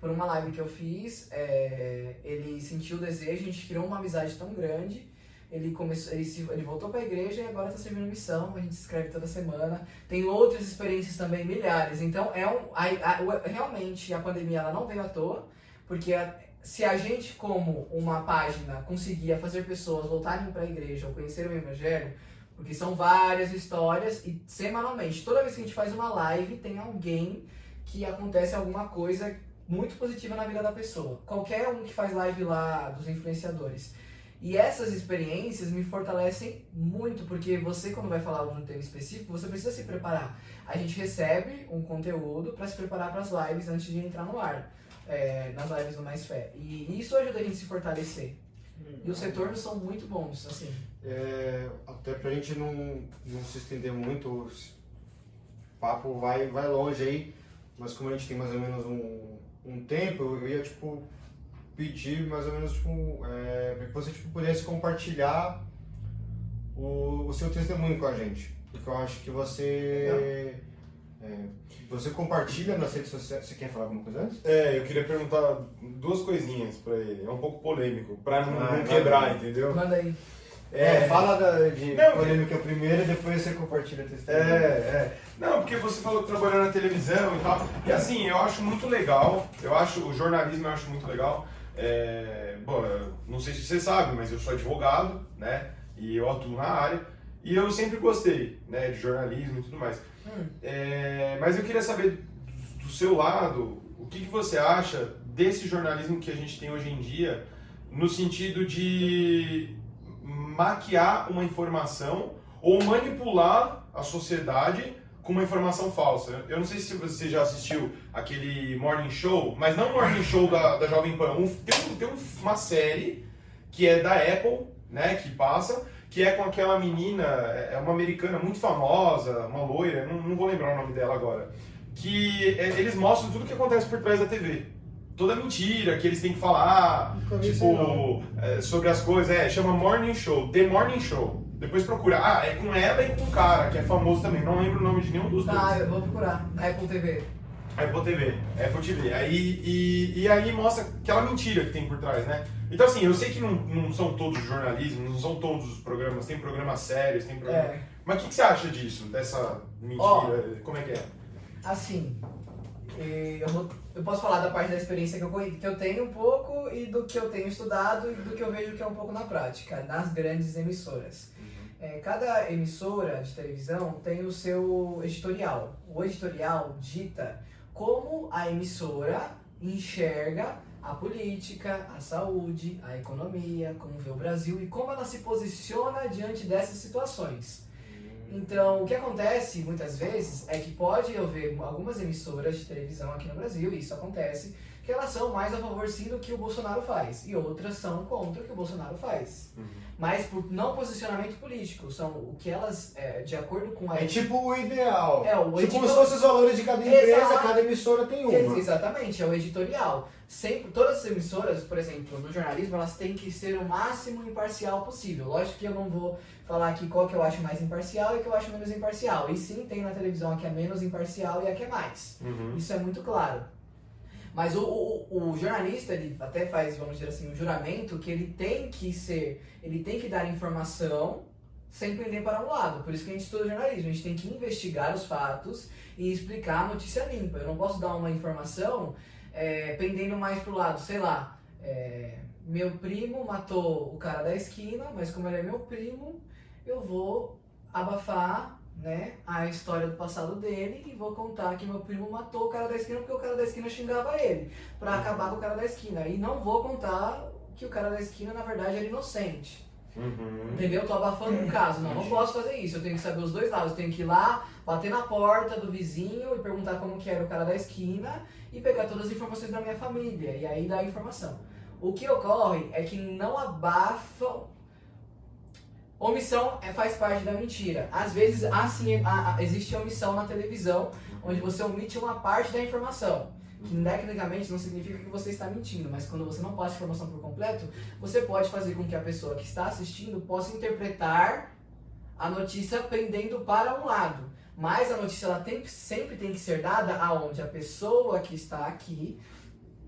por uma live que eu fiz, é, ele sentiu o desejo, a gente criou uma amizade tão grande, ele começou, ele, se, ele voltou para a igreja e agora está servindo missão, a gente escreve toda semana. Tem outras experiências também, milhares. Então, é um, a, a, realmente, a pandemia ela não veio à toa, porque a- se a gente, como uma página, conseguia fazer pessoas voltarem para a igreja ou conhecerem o evangelho, porque são várias histórias e semanalmente, toda vez que a gente faz uma live, tem alguém que acontece alguma coisa muito positiva na vida da pessoa. Qualquer um que faz live lá dos influenciadores. E essas experiências me fortalecem muito, porque você, quando vai falar de um tema específico, você precisa se preparar. A gente recebe um conteúdo para se preparar para as lives antes de entrar no ar, é, nas lives do Mais Fé. E isso ajuda a gente a se fortalecer. E os retornos são muito bons, assim. É, até pra gente não, não se estender muito, o papo vai, vai longe aí, mas como a gente tem mais ou menos um, um tempo, eu ia tipo pedir mais ou menos tipo, é, que você tipo, pudesse compartilhar o, o seu testemunho com a gente. Porque eu acho que você. é, você compartilha nas redes sociais. Você quer falar alguma coisa antes? É, eu queria perguntar duas coisinhas pra ele. É um pouco polêmico, pra não, Ah, não quebrar, entendeu? Manda aí. É, fala da, de Não, polêmica primeiro e depois você compartilha o É, testemunho. é. Não, porque você falou que trabalhou na televisão e tal. E assim, eu acho muito legal. Eu acho, o jornalismo eu acho muito legal. É, bom, não sei se você sabe, mas eu sou advogado, né? E eu atuo na área. E eu sempre gostei, né, de jornalismo e tudo mais. Hum. É, mas eu queria saber do- do seu lado, o que, que você acha desse jornalismo que a gente tem hoje em dia, no sentido de maquiar uma informação ou manipular a sociedade com uma informação falsa. Eu não sei se você já assistiu aquele Morning Show, mas não o Morning Show da, da Jovem Pan. Um- tem um- tem um- uma série que é da Apple, né, que passa, que é com aquela menina, é é uma americana muito famosa, uma loira, não, não vou lembrar o nome dela agora, que é, eles mostram tudo o que acontece por trás da TV. Toda mentira que eles têm que falar, tipo, é, sobre as coisas, é, chama Morning Show, The Morning Show. Depois procura, ah, é com ela e com um cara, que é famoso também, não lembro o nome de nenhum dos dois. Tá, eu vou procurar. Apple TV. Apple TV, Apple TV. Aí, e, e aí mostra aquela mentira que tem por trás, né? Então, assim, eu sei que não, não são todos os jornalismos, não são todos os programas, tem programas sérios, tem programas... É. Mas o que, que você acha disso, dessa mentira? Ó. Como é que é? Assim, eu, vou- eu posso falar da parte da experiência que eu, que eu tenho um pouco e do que eu tenho estudado e do que eu vejo que é um pouco na prática, nas grandes emissoras. Eh, cada emissora de televisão tem o seu editorial. O editorial dita como a emissora enxerga a política, a saúde, a economia, como vê o Brasil e como ela se posiciona diante dessas situações. Então, o que acontece muitas vezes é que pode haver algumas emissoras de televisão aqui no Brasil, e isso acontece, que elas são mais a favor sim do que o Bolsonaro faz, e outras são contra o que o Bolsonaro faz. Mas por não posicionamento político, são o que elas, é, de acordo com a. É tipo o ideal. É, o tipo como se fossem os valores de cada empresa, Exato. cada emissora tem uma. Exatamente, é o editorial. Sempre, todas as emissoras, por exemplo, no jornalismo, elas têm que ser o máximo imparcial possível. Lógico que eu não vou falar aqui qual que eu acho mais imparcial e que eu acho menos imparcial. E sim, tem na televisão a que é menos imparcial e a que é mais. Uhum. Isso é muito claro. Mas o, o, o jornalista, ele até faz, vamos dizer assim, um juramento que ele tem que ser, ele tem que dar informação sem pender para um lado. Por isso que a gente estuda jornalismo. A gente tem que investigar os fatos e explicar a notícia limpa. Eu não posso dar uma informação é, pendendo mais pro lado, sei lá, é, meu primo matou o cara da esquina, mas como ele é meu primo, eu vou abafar né, a história do passado dele e vou contar que meu primo matou o cara da esquina porque o cara da esquina xingava ele, pra acabar com o cara da esquina. E não vou contar que o cara da esquina, na verdade, era inocente. Uhum. Entendeu? Eu tô abafando o caso. Não, não posso fazer isso. Eu tenho que saber os dois lados. Eu tenho que ir lá, bater na porta do vizinho e perguntar como que era o cara da esquina e pegar todas as informações da minha família. E aí dar a informação. O que ocorre é que não abafam. Omissão é, faz parte da mentira. Às vezes assim, a- a- existe omissão na televisão, onde você omite uma parte da informação. Que tecnicamente não significa que você está mentindo, mas quando você não passa a informação por completo, você pode fazer com que a pessoa que está assistindo possa interpretar a notícia pendendo para um lado. Mas a notícia ela tem- sempre tem que ser dada aonde a pessoa que está aqui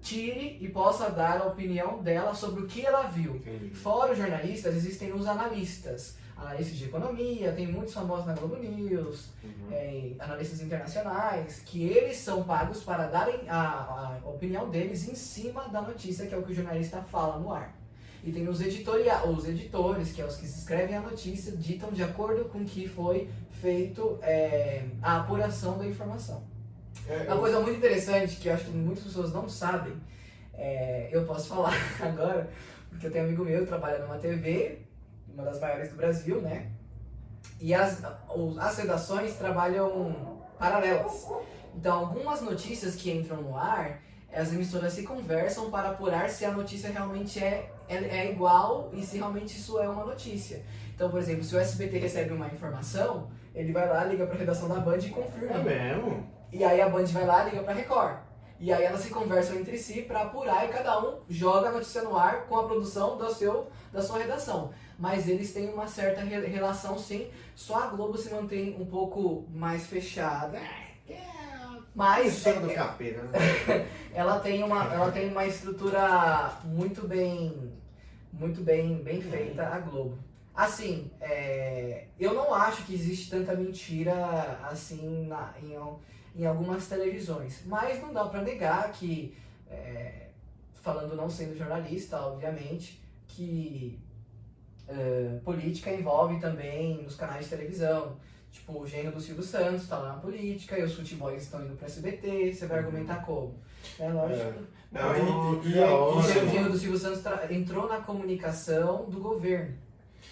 tire e possa dar a opinião dela sobre o que ela viu. Entendi. Fora os jornalistas, existem os analistas. Analistas de economia, tem muitos famosos na Globo News, Uhum. é, analistas internacionais, que eles são pagos para darem a, a opinião deles em cima da notícia, que é o que o jornalista fala no ar. E tem os, editoria, os editores, que é os que escrevem a notícia, ditam de acordo com o que foi feito é, a apuração da informação. É, Uma coisa muito interessante que eu acho que muitas pessoas não sabem, é, eu posso falar agora, porque eu tenho um amigo meu que trabalha numa TV, uma das maiores do Brasil, né? E as, as redações trabalham paralelas. Então, algumas notícias que entram no ar, as emissoras se conversam para apurar se a notícia realmente é, é, é igual e se realmente isso é uma notícia. Então, por exemplo, se o SBT recebe uma informação, ele vai lá, liga para a redação da Band e confirma. É mesmo? E aí a Band vai lá e liga pra Record. E aí elas se conversam entre si pra apurar e cada um joga a notícia no ar com a produção do seu, da sua redação. Mas eles têm uma certa re- relação sim, só a Globo se mantém um pouco mais fechada. Mas História do capeta, né? ela tem uma, ela tem uma estrutura muito bem, muito bem, bem feita a Globo. Assim, é, eu não acho que existe tanta mentira assim na- em, em algumas televisões, mas não dá pra negar que, é, falando não sendo jornalista, obviamente, que é, política envolve também nos canais de televisão. Tipo, o gênio do Silvio Santos tá lá na política e os futebols estão indo pro SBT, você vai argumentar como? É lógico. Não, e, e, e, É O óbvio. gênio- o gênio do Silvio Santos entrou na comunicação do governo.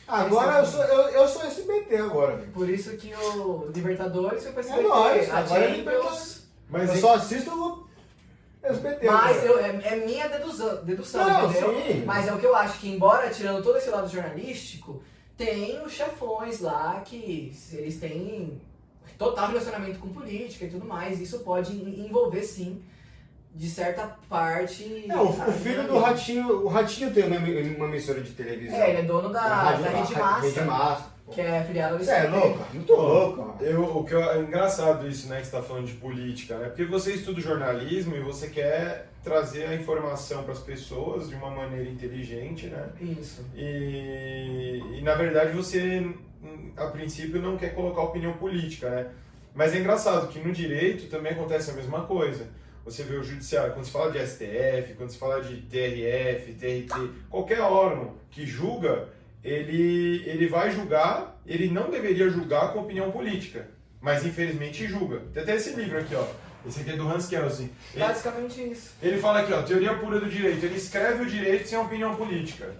Agora eu sou, eu, eu sou SBT agora. Por isso que o Libertadores foi pro É SBT. nóis, a agora é Champions... Libertadores. mas Eu só assisto o SBT. Mas eu, é, é minha dedução, dedução Não, entendeu? sim. Mas é o que eu acho que, embora tirando todo esse lado jornalístico, tem os chefões lá que eles têm total relacionamento com política e tudo mais. Isso pode en- envolver, sim, de certa parte. É, o, o filho do Ratinho, o Ratinho tem uma, uma emissora de televisão. É, ele é dono da, Rádio- da Rede Massa, Rede Massa. que é filiada do Você é louco, muito louco. Eu, o que eu- é engraçado isso, né, que você está falando de política, né? Porque você estuda jornalismo e você quer trazer a informação para as pessoas de uma maneira inteligente, né? Isso. E, e, na verdade você, a princípio, não quer colocar opinião política, né? Mas é engraçado que no direito também acontece a mesma coisa. Você vê o judiciário, quando se fala de STF, quando se fala de TRF, TRT, qualquer órgão que julga, ele, ele vai julgar, ele não deveria julgar com opinião política, mas infelizmente julga. Tem até esse livro aqui, ó. Esse aqui é do Hans Kelsen. Ele, Basicamente isso. ele fala aqui, ó, teoria pura do direito. Ele escreve o direito sem opinião política.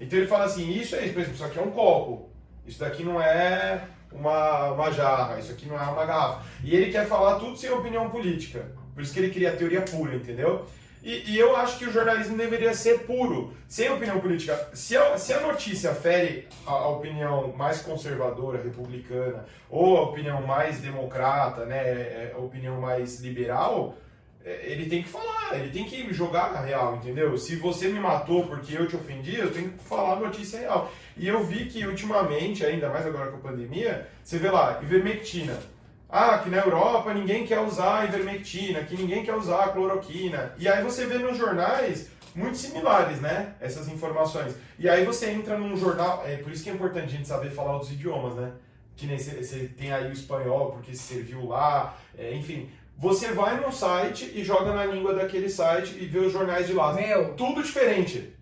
Então ele fala assim, isso é isso, por exemplo, isso aqui é um copo. Isso daqui não é uma, uma jarra, isso aqui não é uma garrafa. E ele quer falar tudo sem opinião política. Por isso que ele cria a teoria pura, entendeu? E, e eu acho que o jornalismo deveria ser puro, sem opinião política. Se a, se a notícia fere a, a opinião mais conservadora, republicana, ou a opinião mais democrata, né, é, a opinião mais liberal, é, ele tem que falar, ele tem que jogar a real, entendeu? Se você me matou porque eu te ofendi, eu tenho que falar a notícia real. E eu vi que ultimamente, ainda mais agora com a pandemia, você vê lá, ivermectina. Ah, que na Europa ninguém quer usar ivermectina, que ninguém quer usar cloroquina. E aí você vê nos jornais muito similares, né? Essas informações. E aí você entra num jornal, é por isso que é importante a gente saber falar outros idiomas, né? Que nem você tem aí o espanhol, porque se serviu lá, é, enfim. Você vai no site e joga na língua daquele site e vê os jornais de lá. Meu, Tudo diferente.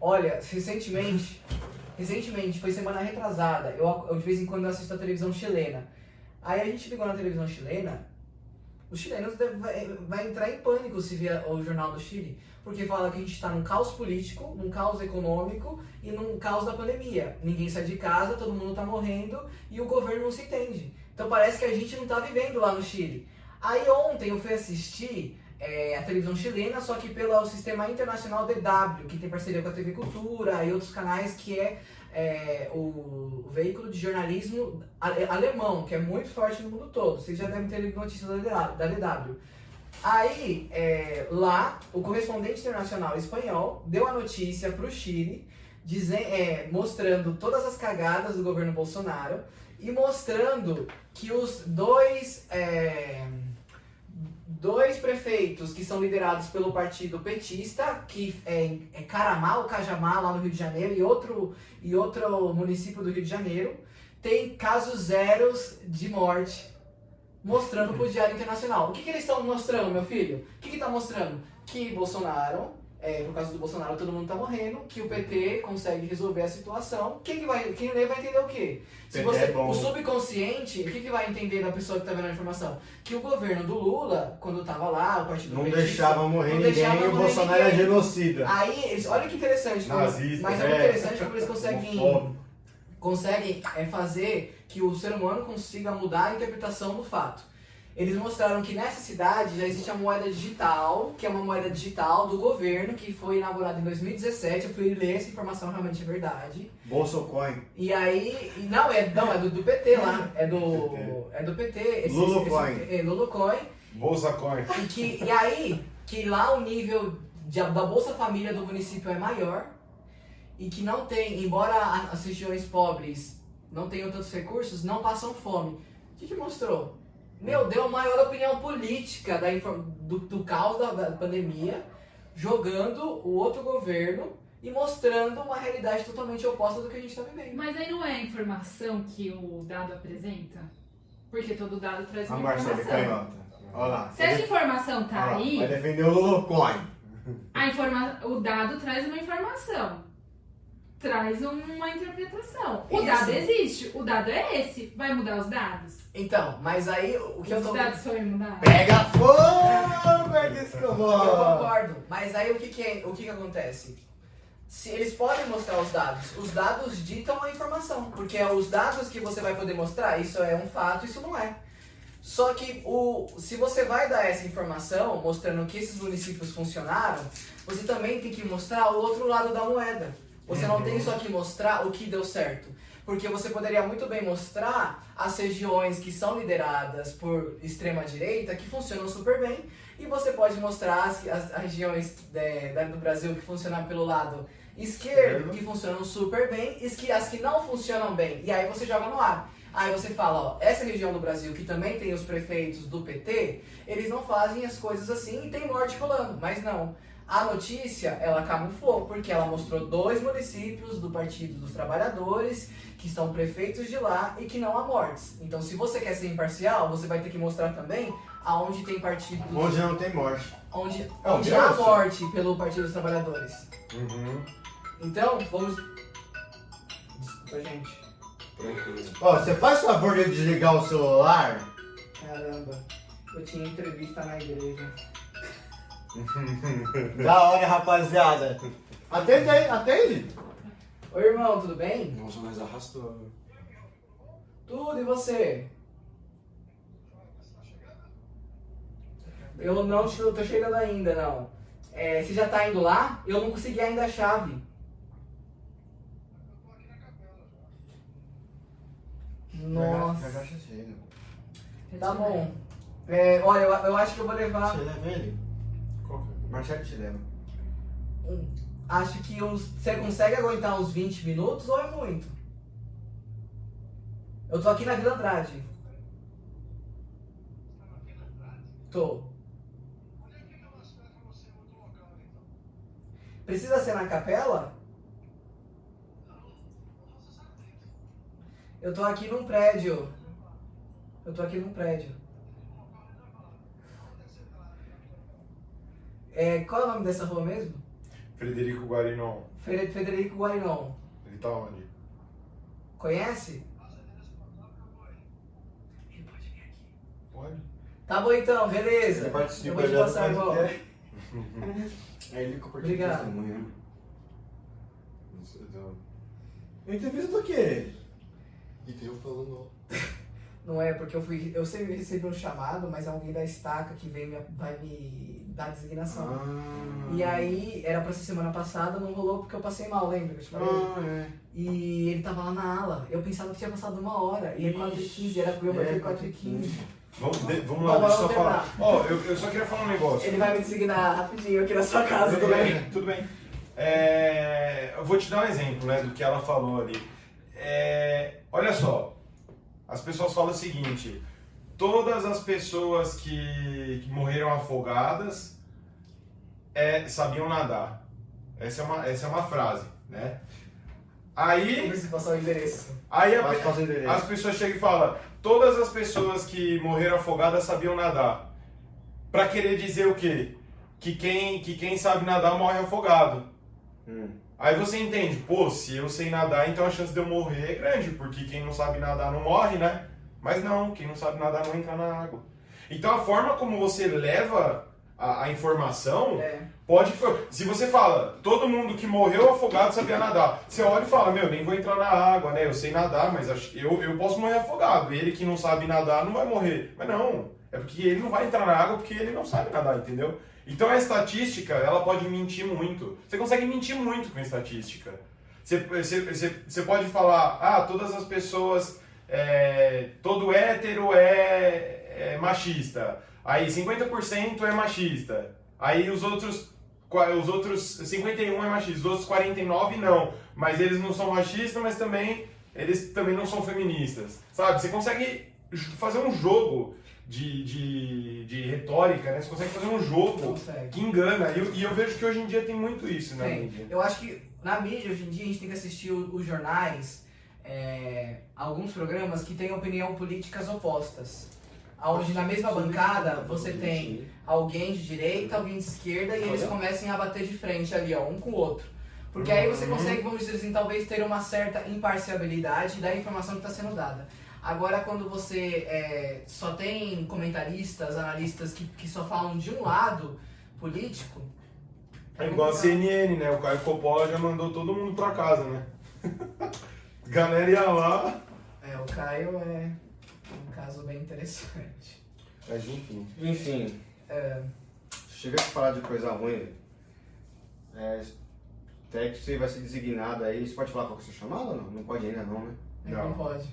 Olha, recentemente, recentemente, foi semana retrasada, eu, eu de vez em quando assisto a televisão chilena. Aí a gente ligou na televisão chilena, os chilenos vai, entrar em pânico se vir o Jornal do Chile, porque fala que a gente está num caos político, num caos econômico e num caos da pandemia. Ninguém sai de casa, todo mundo está morrendo e o governo não se entende. Então parece que a gente não está vivendo lá no Chile. Aí ontem eu fui assistir é, a televisão chilena, só que pelo sistema internacional DW, que tem parceria com a TV Cultura e outros canais, que é, é o, veículo de jornalismo ale- alemão, que é muito forte no mundo todo. Vocês já devem ter lido notícias da DW. Aí, é, lá, o correspondente internacional espanhol deu a notícia para o Chile, é, mostrando todas as cagadas do governo Bolsonaro e mostrando que os dois, é, dois prefeitos que são liderados pelo partido petista, que é, é Caramá ou Cajamá, lá no Rio de Janeiro, e outro, e outro município do Rio de Janeiro, tem casos zeros de morte mostrando pro Diário Internacional. O que, que eles estão mostrando, meu filho? O que está mostrando? Que Bolsonaro, é, por causa do Bolsonaro todo mundo tá morrendo, que o PT consegue resolver a situação. Quem, que vai, quem lê vai entender o quê? Se PT você, é o subconsciente, o que, que vai entender da pessoa que tá vendo a informação? Que o governo do Lula, quando tava lá, o partido Não petista, deixava morrer não ninguém deixava e o Bolsonaro é ninguém. genocida. Aí, eles, olha que interessante, como- Nazista, mas é é. muito interessante como eles conseguem conseguem é, fazer que o ser humano consiga mudar a interpretação do fato. Eles mostraram que nessa cidade já existe a moeda digital, que é uma moeda digital do governo, que foi inaugurada em 2017. Eu fui ler essa informação, realmente é verdade. Bolsocoin. E aí, e não, é, não, é do, do PT lá, é do, é do PT. Esse, Lulucoin. esse- é, Lulucoin. Bolsa Coin. E, que, e aí, que lá o nível de- da Bolsa Família do município é maior e que não tem, embora as regiões pobres não tenham tantos recursos, não passam fome. O que, que mostrou? Meu, deu a maior opinião política da, do, do caos da, da pandemia, jogando o outro governo e mostrando uma realidade totalmente oposta do que a gente está vivendo. Mas aí não é a informação que o dado apresenta? Porque todo dado traz A uma Marcela informação. Canhota. Olha lá. Se essa informação tá Olha lá, aí, Vai defender o Lulucoin. a informa... o dado traz uma informação. Traz uma interpretação. O Isso. dado existe, o dado é esse. Vai mudar os dados? Então, mas aí o que eu Os tô dados foram mudar? Pega fogo, é Eu escovó. concordo, mas aí o que que, é- o que que acontece? Se eles podem mostrar os dados, os dados ditam a informação, porque é os dados que você vai poder mostrar, isso é um fato, isso não é. Só que o, se você vai dar essa informação, mostrando que esses municípios funcionaram, você também tem que mostrar o outro lado da moeda. Você não tem só que mostrar o que deu certo. Porque você poderia muito bem mostrar as regiões que são lideradas por extrema-direita, que funcionam super bem, e você pode mostrar as, as- as regiões é, da- do Brasil que funcionam pelo lado esquerdo, que funcionam super bem, e que, as que não funcionam bem. E aí você joga no ar. Aí você fala, ó, essa região do Brasil que também tem os prefeitos do PT, eles não fazem as coisas assim e tem morte rolando, mas não. A notícia, ela camuflou, porque ela mostrou dois municípios do Partido dos Trabalhadores que estão prefeitos de lá e que não há mortes. Então, se você quer ser imparcial, você vai ter que mostrar também aonde tem partido, Onde não tem morte. onde, É onde há morte pelo Partido dos Trabalhadores. Uhum. Então, vamos... Desculpa, gente. Ó, você faz favor de desligar o celular? Caramba, eu tinha entrevista na igreja. Da hora, rapaziada. Atende aí, atende. Oi, irmão, tudo bem? Nossa, mas arrastou. Tudo, e você? Eu não tô, chegando ainda, não. É, você já tá indo lá? Eu não consegui ainda a chave. Nossa, chega. tá bom. É, olha, eu, eu acho que eu vou levar. Você leva ele? Marcelo te leva. um- acho que os, você consegue aguentar uns 20 minutos ou é muito? Eu tô aqui na Vila Andrade. Tô. Precisa ser na capela? Eu tô aqui num prédio. Eu tô aqui num prédio. É, qual é o nome dessa rua mesmo? Frederico Guarinon. Fre- Frederico Guarinon. Ele tá onde? Conhece? Ele pode vir aqui. Pode. Tá bom então, beleza. Ele participa Eu vou te passar podcast. Aí ele compartilha Obrigado. testemunho, Entrevista do quê? E tem eu falando. Não é, porque eu fui. Eu sempre recebi um chamado, mas alguém da estaca que vem me, vai me dar designação. Ah. E aí, era pra ser semana passada, não rolou porque eu passei mal, lembra? que Eu te falei? Ah, é. E ele tava lá na ala. Eu pensava que tinha passado uma hora. E é 4h15, era eu É, bater 4h15. vamos, de- vamos lá, deixa eu só falar. Ó, eu, eu só queria falar um negócio. Ele vai me designar rapidinho aqui na sua casa. Tudo né? bem, tudo bem. É, eu vou te dar um exemplo né, do que ela falou ali. É, olha só, as pessoas falam o seguinte: todas as pessoas que, que morreram afogadas é, sabiam nadar. Essa é uma, essa é uma frase, né? Aí, preciso passar o endereço. aí a, passa o endereço. as pessoas chegam e falam: todas as pessoas que morreram afogadas sabiam nadar. Pra querer dizer o quê? Que quem, que quem sabe nadar morre afogado. Hum. Aí você entende, pô, se eu sei nadar, então a chance de eu morrer é grande, porque quem não sabe nadar não morre, né? Mas não, quem não sabe nadar não entra na água. Então a forma como você leva a, a informação É. pode. Se você fala, todo mundo que morreu afogado sabia nadar, você olha e fala, meu, nem vou entrar na água, né? Eu sei nadar, mas eu, eu posso morrer afogado. Ele que não sabe nadar não vai morrer. Mas não, é porque ele não vai entrar na água porque ele não sabe nadar, entendeu? Então a estatística, ela pode mentir muito. Você consegue mentir muito com a estatística. Você, você, você, você pode falar, ah, todas as pessoas, é, todo hétero é, é machista. Aí 50% é machista. Aí os outros, os outros 51 é machista, os outros 49 não. Mas eles não são machistas, mas também eles também não são feministas. Sabe? Você consegue fazer um jogo de, de, de retórica, né? Você consegue fazer um jogo Consegue. que engana. E eu, e eu vejo que hoje em dia tem muito isso na Tem. mídia. Eu acho que na mídia hoje em dia a gente tem que assistir os jornais, é, alguns programas que têm opinião políticas opostas. Onde na mesma bancada você tem alguém de direita, alguém de esquerda e eles começam a bater de frente ali, ó, um com o outro. Porque aí você consegue, vamos dizer assim, talvez ter uma certa imparcialidade da informação que está sendo dada. Agora, quando você é, só tem comentaristas, analistas que, que só falam de um lado político. É igual a CNN, né? O Caio Coppola já mandou todo mundo pra casa, né? Galera ia lá. É, o Caio é um caso bem interessante. Mas enfim. Enfim, É, chega de falar de coisa ruim. É, até que você vai ser designado aí. Você pode falar qual que é o seu chamado ou não? Não pode ainda não, né? ele Não. não pode.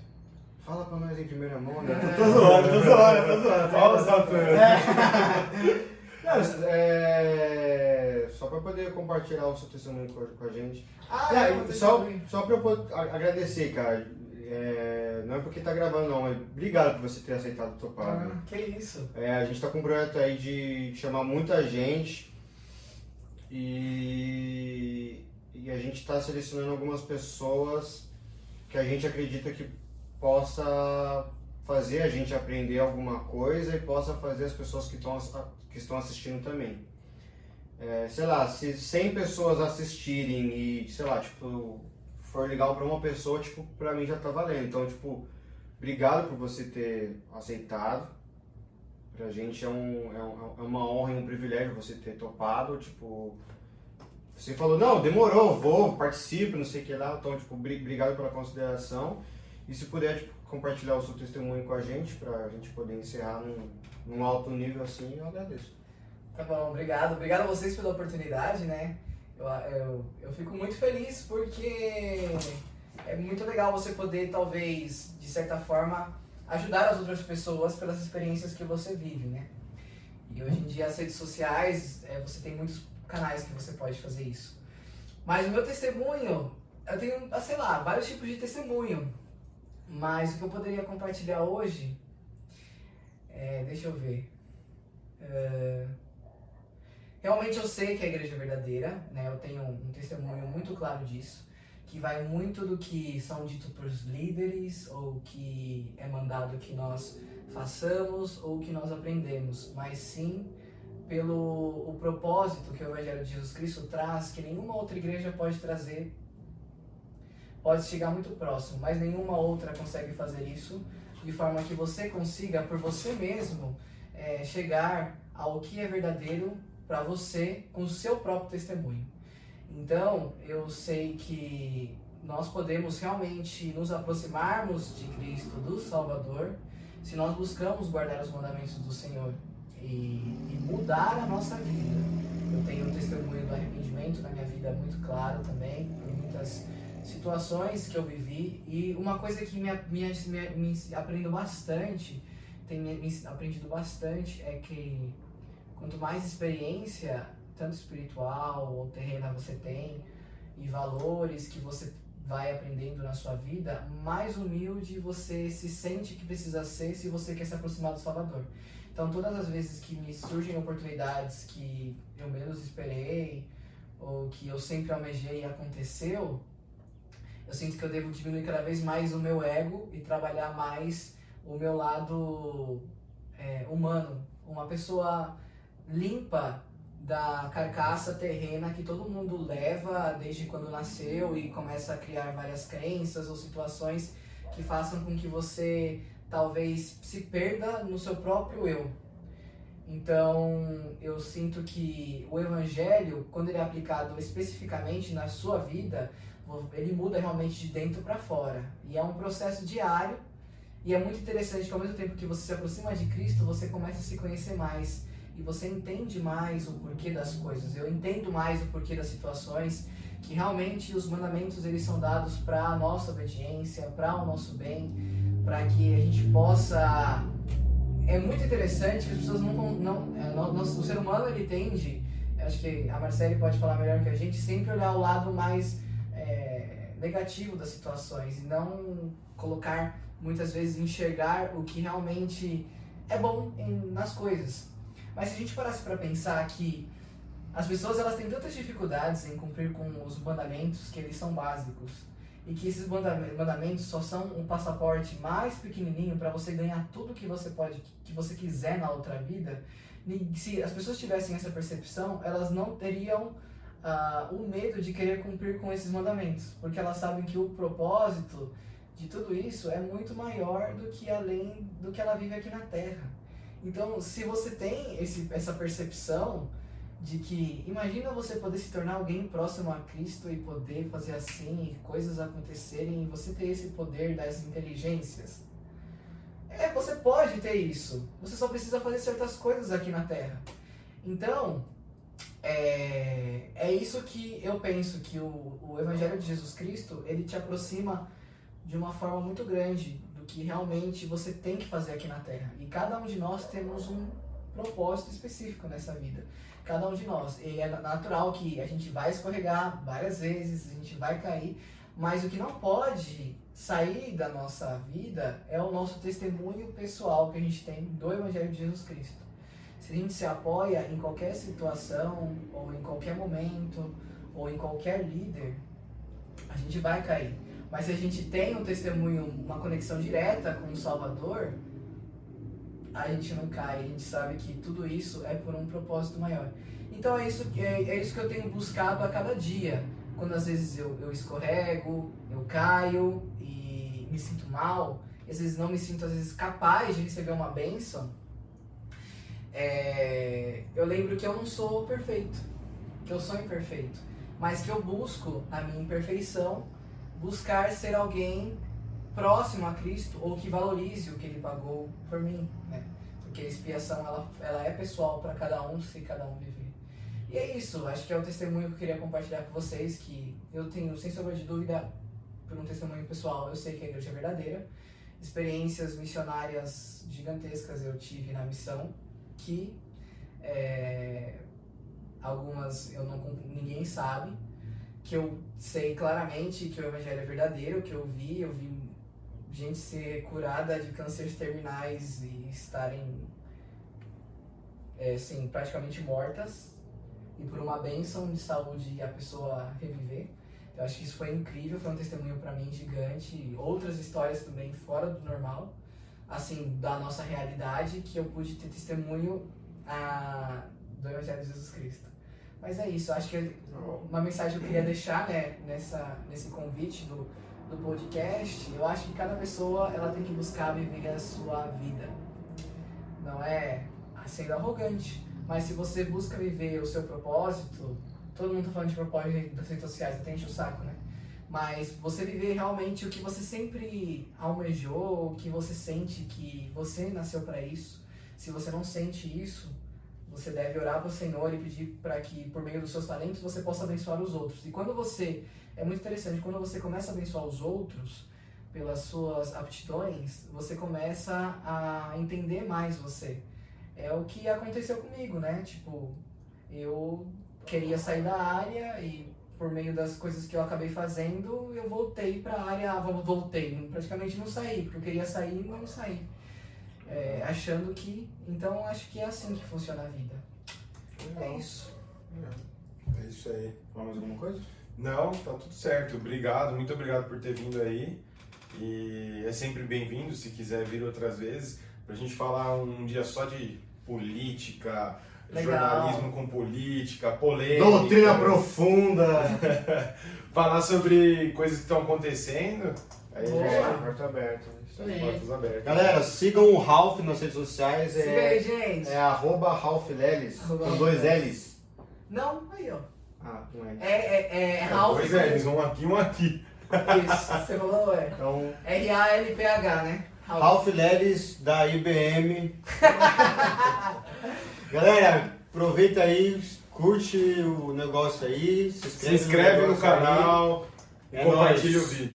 Fala pra nós em primeira mão, né? É. Tô zoando, tô zoando, tô zoando. Fala, Satã. Não, é, só pra poder compartilhar o seu testemunho com a, gente. Ah, É, só, também. só pra eu agradecer, cara. É, não é porque tá gravando, não, mas obrigado por você ter aceitado topar. né? Ah, que isso? É, a gente tá com um projeto aí de chamar muita gente e, e a gente tá selecionando algumas pessoas que a gente acredita que possa fazer a gente aprender alguma coisa e possa fazer as pessoas que, tão, que estão assistindo também. É, sei lá, se 100 pessoas assistirem e, sei lá, tipo, for legal pra uma pessoa, tipo, pra mim já tá valendo. Então, tipo, obrigado por você ter aceitado. Pra gente é, um, é, um- é uma honra e um privilégio você ter topado, tipo... Você falou, não, demorou, vou, participo, não sei o que lá. Então, tipo, bri- obrigado pela consideração. E se puder, tipo, compartilhar o seu testemunho com a gente, pra gente poder encerrar num, num alto nível assim, eu agradeço. Tá bom, obrigado. Obrigado a vocês pela oportunidade, né? Eu, eu, eu fico muito feliz porque é muito legal você poder, talvez, de certa forma, ajudar as outras pessoas pelas experiências que você vive, né? E hoje em dia as redes sociais, é, você tem muitos canais que você pode fazer isso. Mas o meu testemunho, eu tenho, ah, sei lá, vários tipos de testemunho. Mas o que eu poderia compartilhar hoje, é, deixa eu ver. É, Realmente eu sei que a igreja é verdadeira, né? Eu tenho um testemunho muito claro disso, que vai muito do que são dito os líderes ou que é mandado que nós façamos ou que nós aprendemos, mas sim pelo o propósito que o Evangelho de Jesus Cristo traz, que nenhuma outra igreja pode trazer, pode chegar muito próximo, mas nenhuma outra consegue fazer isso, de forma que você consiga, por você mesmo, é, chegar ao que é verdadeiro para você com o seu próprio testemunho. Então, eu sei que nós podemos realmente nos aproximarmos de Cristo, do Salvador, se nós buscamos guardar os mandamentos do Senhor e, e mudar a nossa vida. Eu tenho um testemunho do arrependimento na minha vida muito claro também, por muitas situações que eu vivi. E uma coisa que me, me, me, me bastante, tem me aprendido bastante, é que quanto mais experiência, tanto espiritual ou terrena você tem, e valores que você vai aprendendo na sua vida, mais humilde você se sente que precisa ser se você quer se aproximar do Salvador. Então, todas as vezes que me surgem oportunidades que eu menos esperei, ou que eu sempre almejei e aconteceu, eu sinto que eu devo diminuir cada vez mais o meu ego e trabalhar mais o meu lado é, humano. Uma pessoa limpa da carcaça terrena que todo mundo leva desde quando nasceu e começa a criar várias crenças ou situações que façam com que você talvez se perda no seu próprio eu. Então, eu sinto que o evangelho, quando ele é aplicado especificamente na sua vida, ele muda realmente de dentro para fora. E é um processo diário. E é muito interessante que ao mesmo tempo que você se aproxima de Cristo, você começa a se conhecer mais e você entende mais o porquê das coisas. Eu entendo mais o porquê das situações, que realmente os mandamentos eles são dados para a nossa obediência, para o nosso bem, para que a gente possa é muito interessante que as pessoas não não é, o ser humano ele tende acho que a Marcele pode falar melhor que a gente sempre olhar o lado mais negativo das situações e não colocar muitas vezes enxergar o que realmente é bom em, nas coisas. Mas se a gente parasse para pensar que as pessoas elas têm tantas dificuldades em cumprir com os mandamentos que eles são básicos e que esses mandamentos só são um passaporte mais pequenininho para você ganhar tudo que você pode que você quiser na outra vida se as pessoas tivessem essa percepção elas não teriam uh, o medo de querer cumprir com esses mandamentos porque elas sabem que o propósito de tudo isso é muito maior do que além do que ela vive aqui na Terra então, se você tem esse, essa percepção de que, imagina você poder se tornar alguém próximo a Cristo e poder fazer assim, coisas acontecerem, e você ter esse poder das inteligências. É, você pode ter isso. Você só precisa fazer certas coisas aqui na Terra. Então, é, é isso que eu penso que o, o Evangelho de Jesus Cristo ele te aproxima de uma forma muito grande que realmente você tem que fazer aqui na Terra. E cada um de nós temos um propósito específico nessa vida. Cada um de nós. E é natural que a gente vai escorregar várias vezes, a gente vai cair, mas o que não pode sair da nossa vida é o nosso testemunho pessoal que a gente tem do Evangelho de Jesus Cristo. Se a gente se apoia em qualquer situação, ou em qualquer momento, ou em qualquer líder, a gente vai cair. Mas se a gente tem um testemunho, uma conexão direta com o Salvador, a gente não cai, a gente sabe que tudo isso é por um propósito maior. Então é isso, é, é isso que eu tenho buscado a cada dia. Quando às vezes eu, eu escorrego, eu caio e me sinto mal, às vezes não me sinto às vezes capaz de receber uma bênção, é, eu lembro que eu não sou perfeito, que eu sou imperfeito, mas que eu busco a minha imperfeição buscar ser alguém próximo a Cristo ou que valorize o que ele pagou por mim, né? Porque a expiação ela, ela é pessoal para cada um, se cada um viver. E é isso, acho que é o testemunho que eu queria compartilhar com vocês, que eu tenho, sem sombra de dúvida, por um testemunho pessoal, eu sei que a igreja é verdadeira. Experiências missionárias gigantescas eu tive na missão, que é, algumas eu não ninguém sabe, que eu sei claramente que o evangelho é verdadeiro, que eu vi, eu vi gente ser curada de cânceres terminais e estarem é, assim, praticamente mortas e por uma bênção de saúde a pessoa reviver. Eu acho que isso foi incrível, foi um testemunho para mim gigante. Outras histórias também fora do normal, assim, da nossa realidade, que eu pude ter testemunho ah, do Evangelho de Jesus Cristo. Mas é isso, acho que uma mensagem que eu queria deixar né, nessa, nesse convite do, do podcast, eu acho que cada pessoa ela tem que buscar viver a sua vida. Não é sendo arrogante, mas se você busca viver o seu propósito, todo mundo tá falando de propósito das redes sociais, até enche o saco, né? Mas você viver realmente o que você sempre almejou, o que você sente que você nasceu para isso. Se você não sente isso, você deve orar para o Senhor e pedir para que, por meio dos seus talentos, você possa abençoar os outros. E quando você. É muito interessante, quando você começa a abençoar os outros pelas suas aptidões, você começa a entender mais você. É o que aconteceu comigo, né? Tipo, eu queria sair da área e por meio das coisas que eu acabei fazendo, eu voltei para a área, ah, voltei, praticamente não saí, porque eu queria sair e não saí. É, achando que, então acho que é assim que funciona a vida. É isso. É isso aí. Mais alguma coisa? Não, tá tudo certo. Obrigado, muito obrigado por ter vindo aí. E é sempre bem-vindo se quiser vir outras vezes pra gente falar um dia só de política, Legal. jornalismo com política, polêmica. Doutrina profunda. falar sobre coisas que estão acontecendo. Aí Boa. já é porta aberta. Estão É. portas abertas. Galera, sigam o Ralph nas redes sociais. Siga aí, É, gente. é arroba Ralph Leles, Arroba com dois. L's. Não, aí ó. Ah, não é. É, é, é, É, Ralph. Pois é, eles um aqui um aqui. Isso, você falou, é. Então, R-A-L-P-H, né? Ralph da IBM. Galera, aproveita aí, curte o negócio aí, se inscreve, Se inscreve no aí. canal, É compartilha nóis. o vídeo.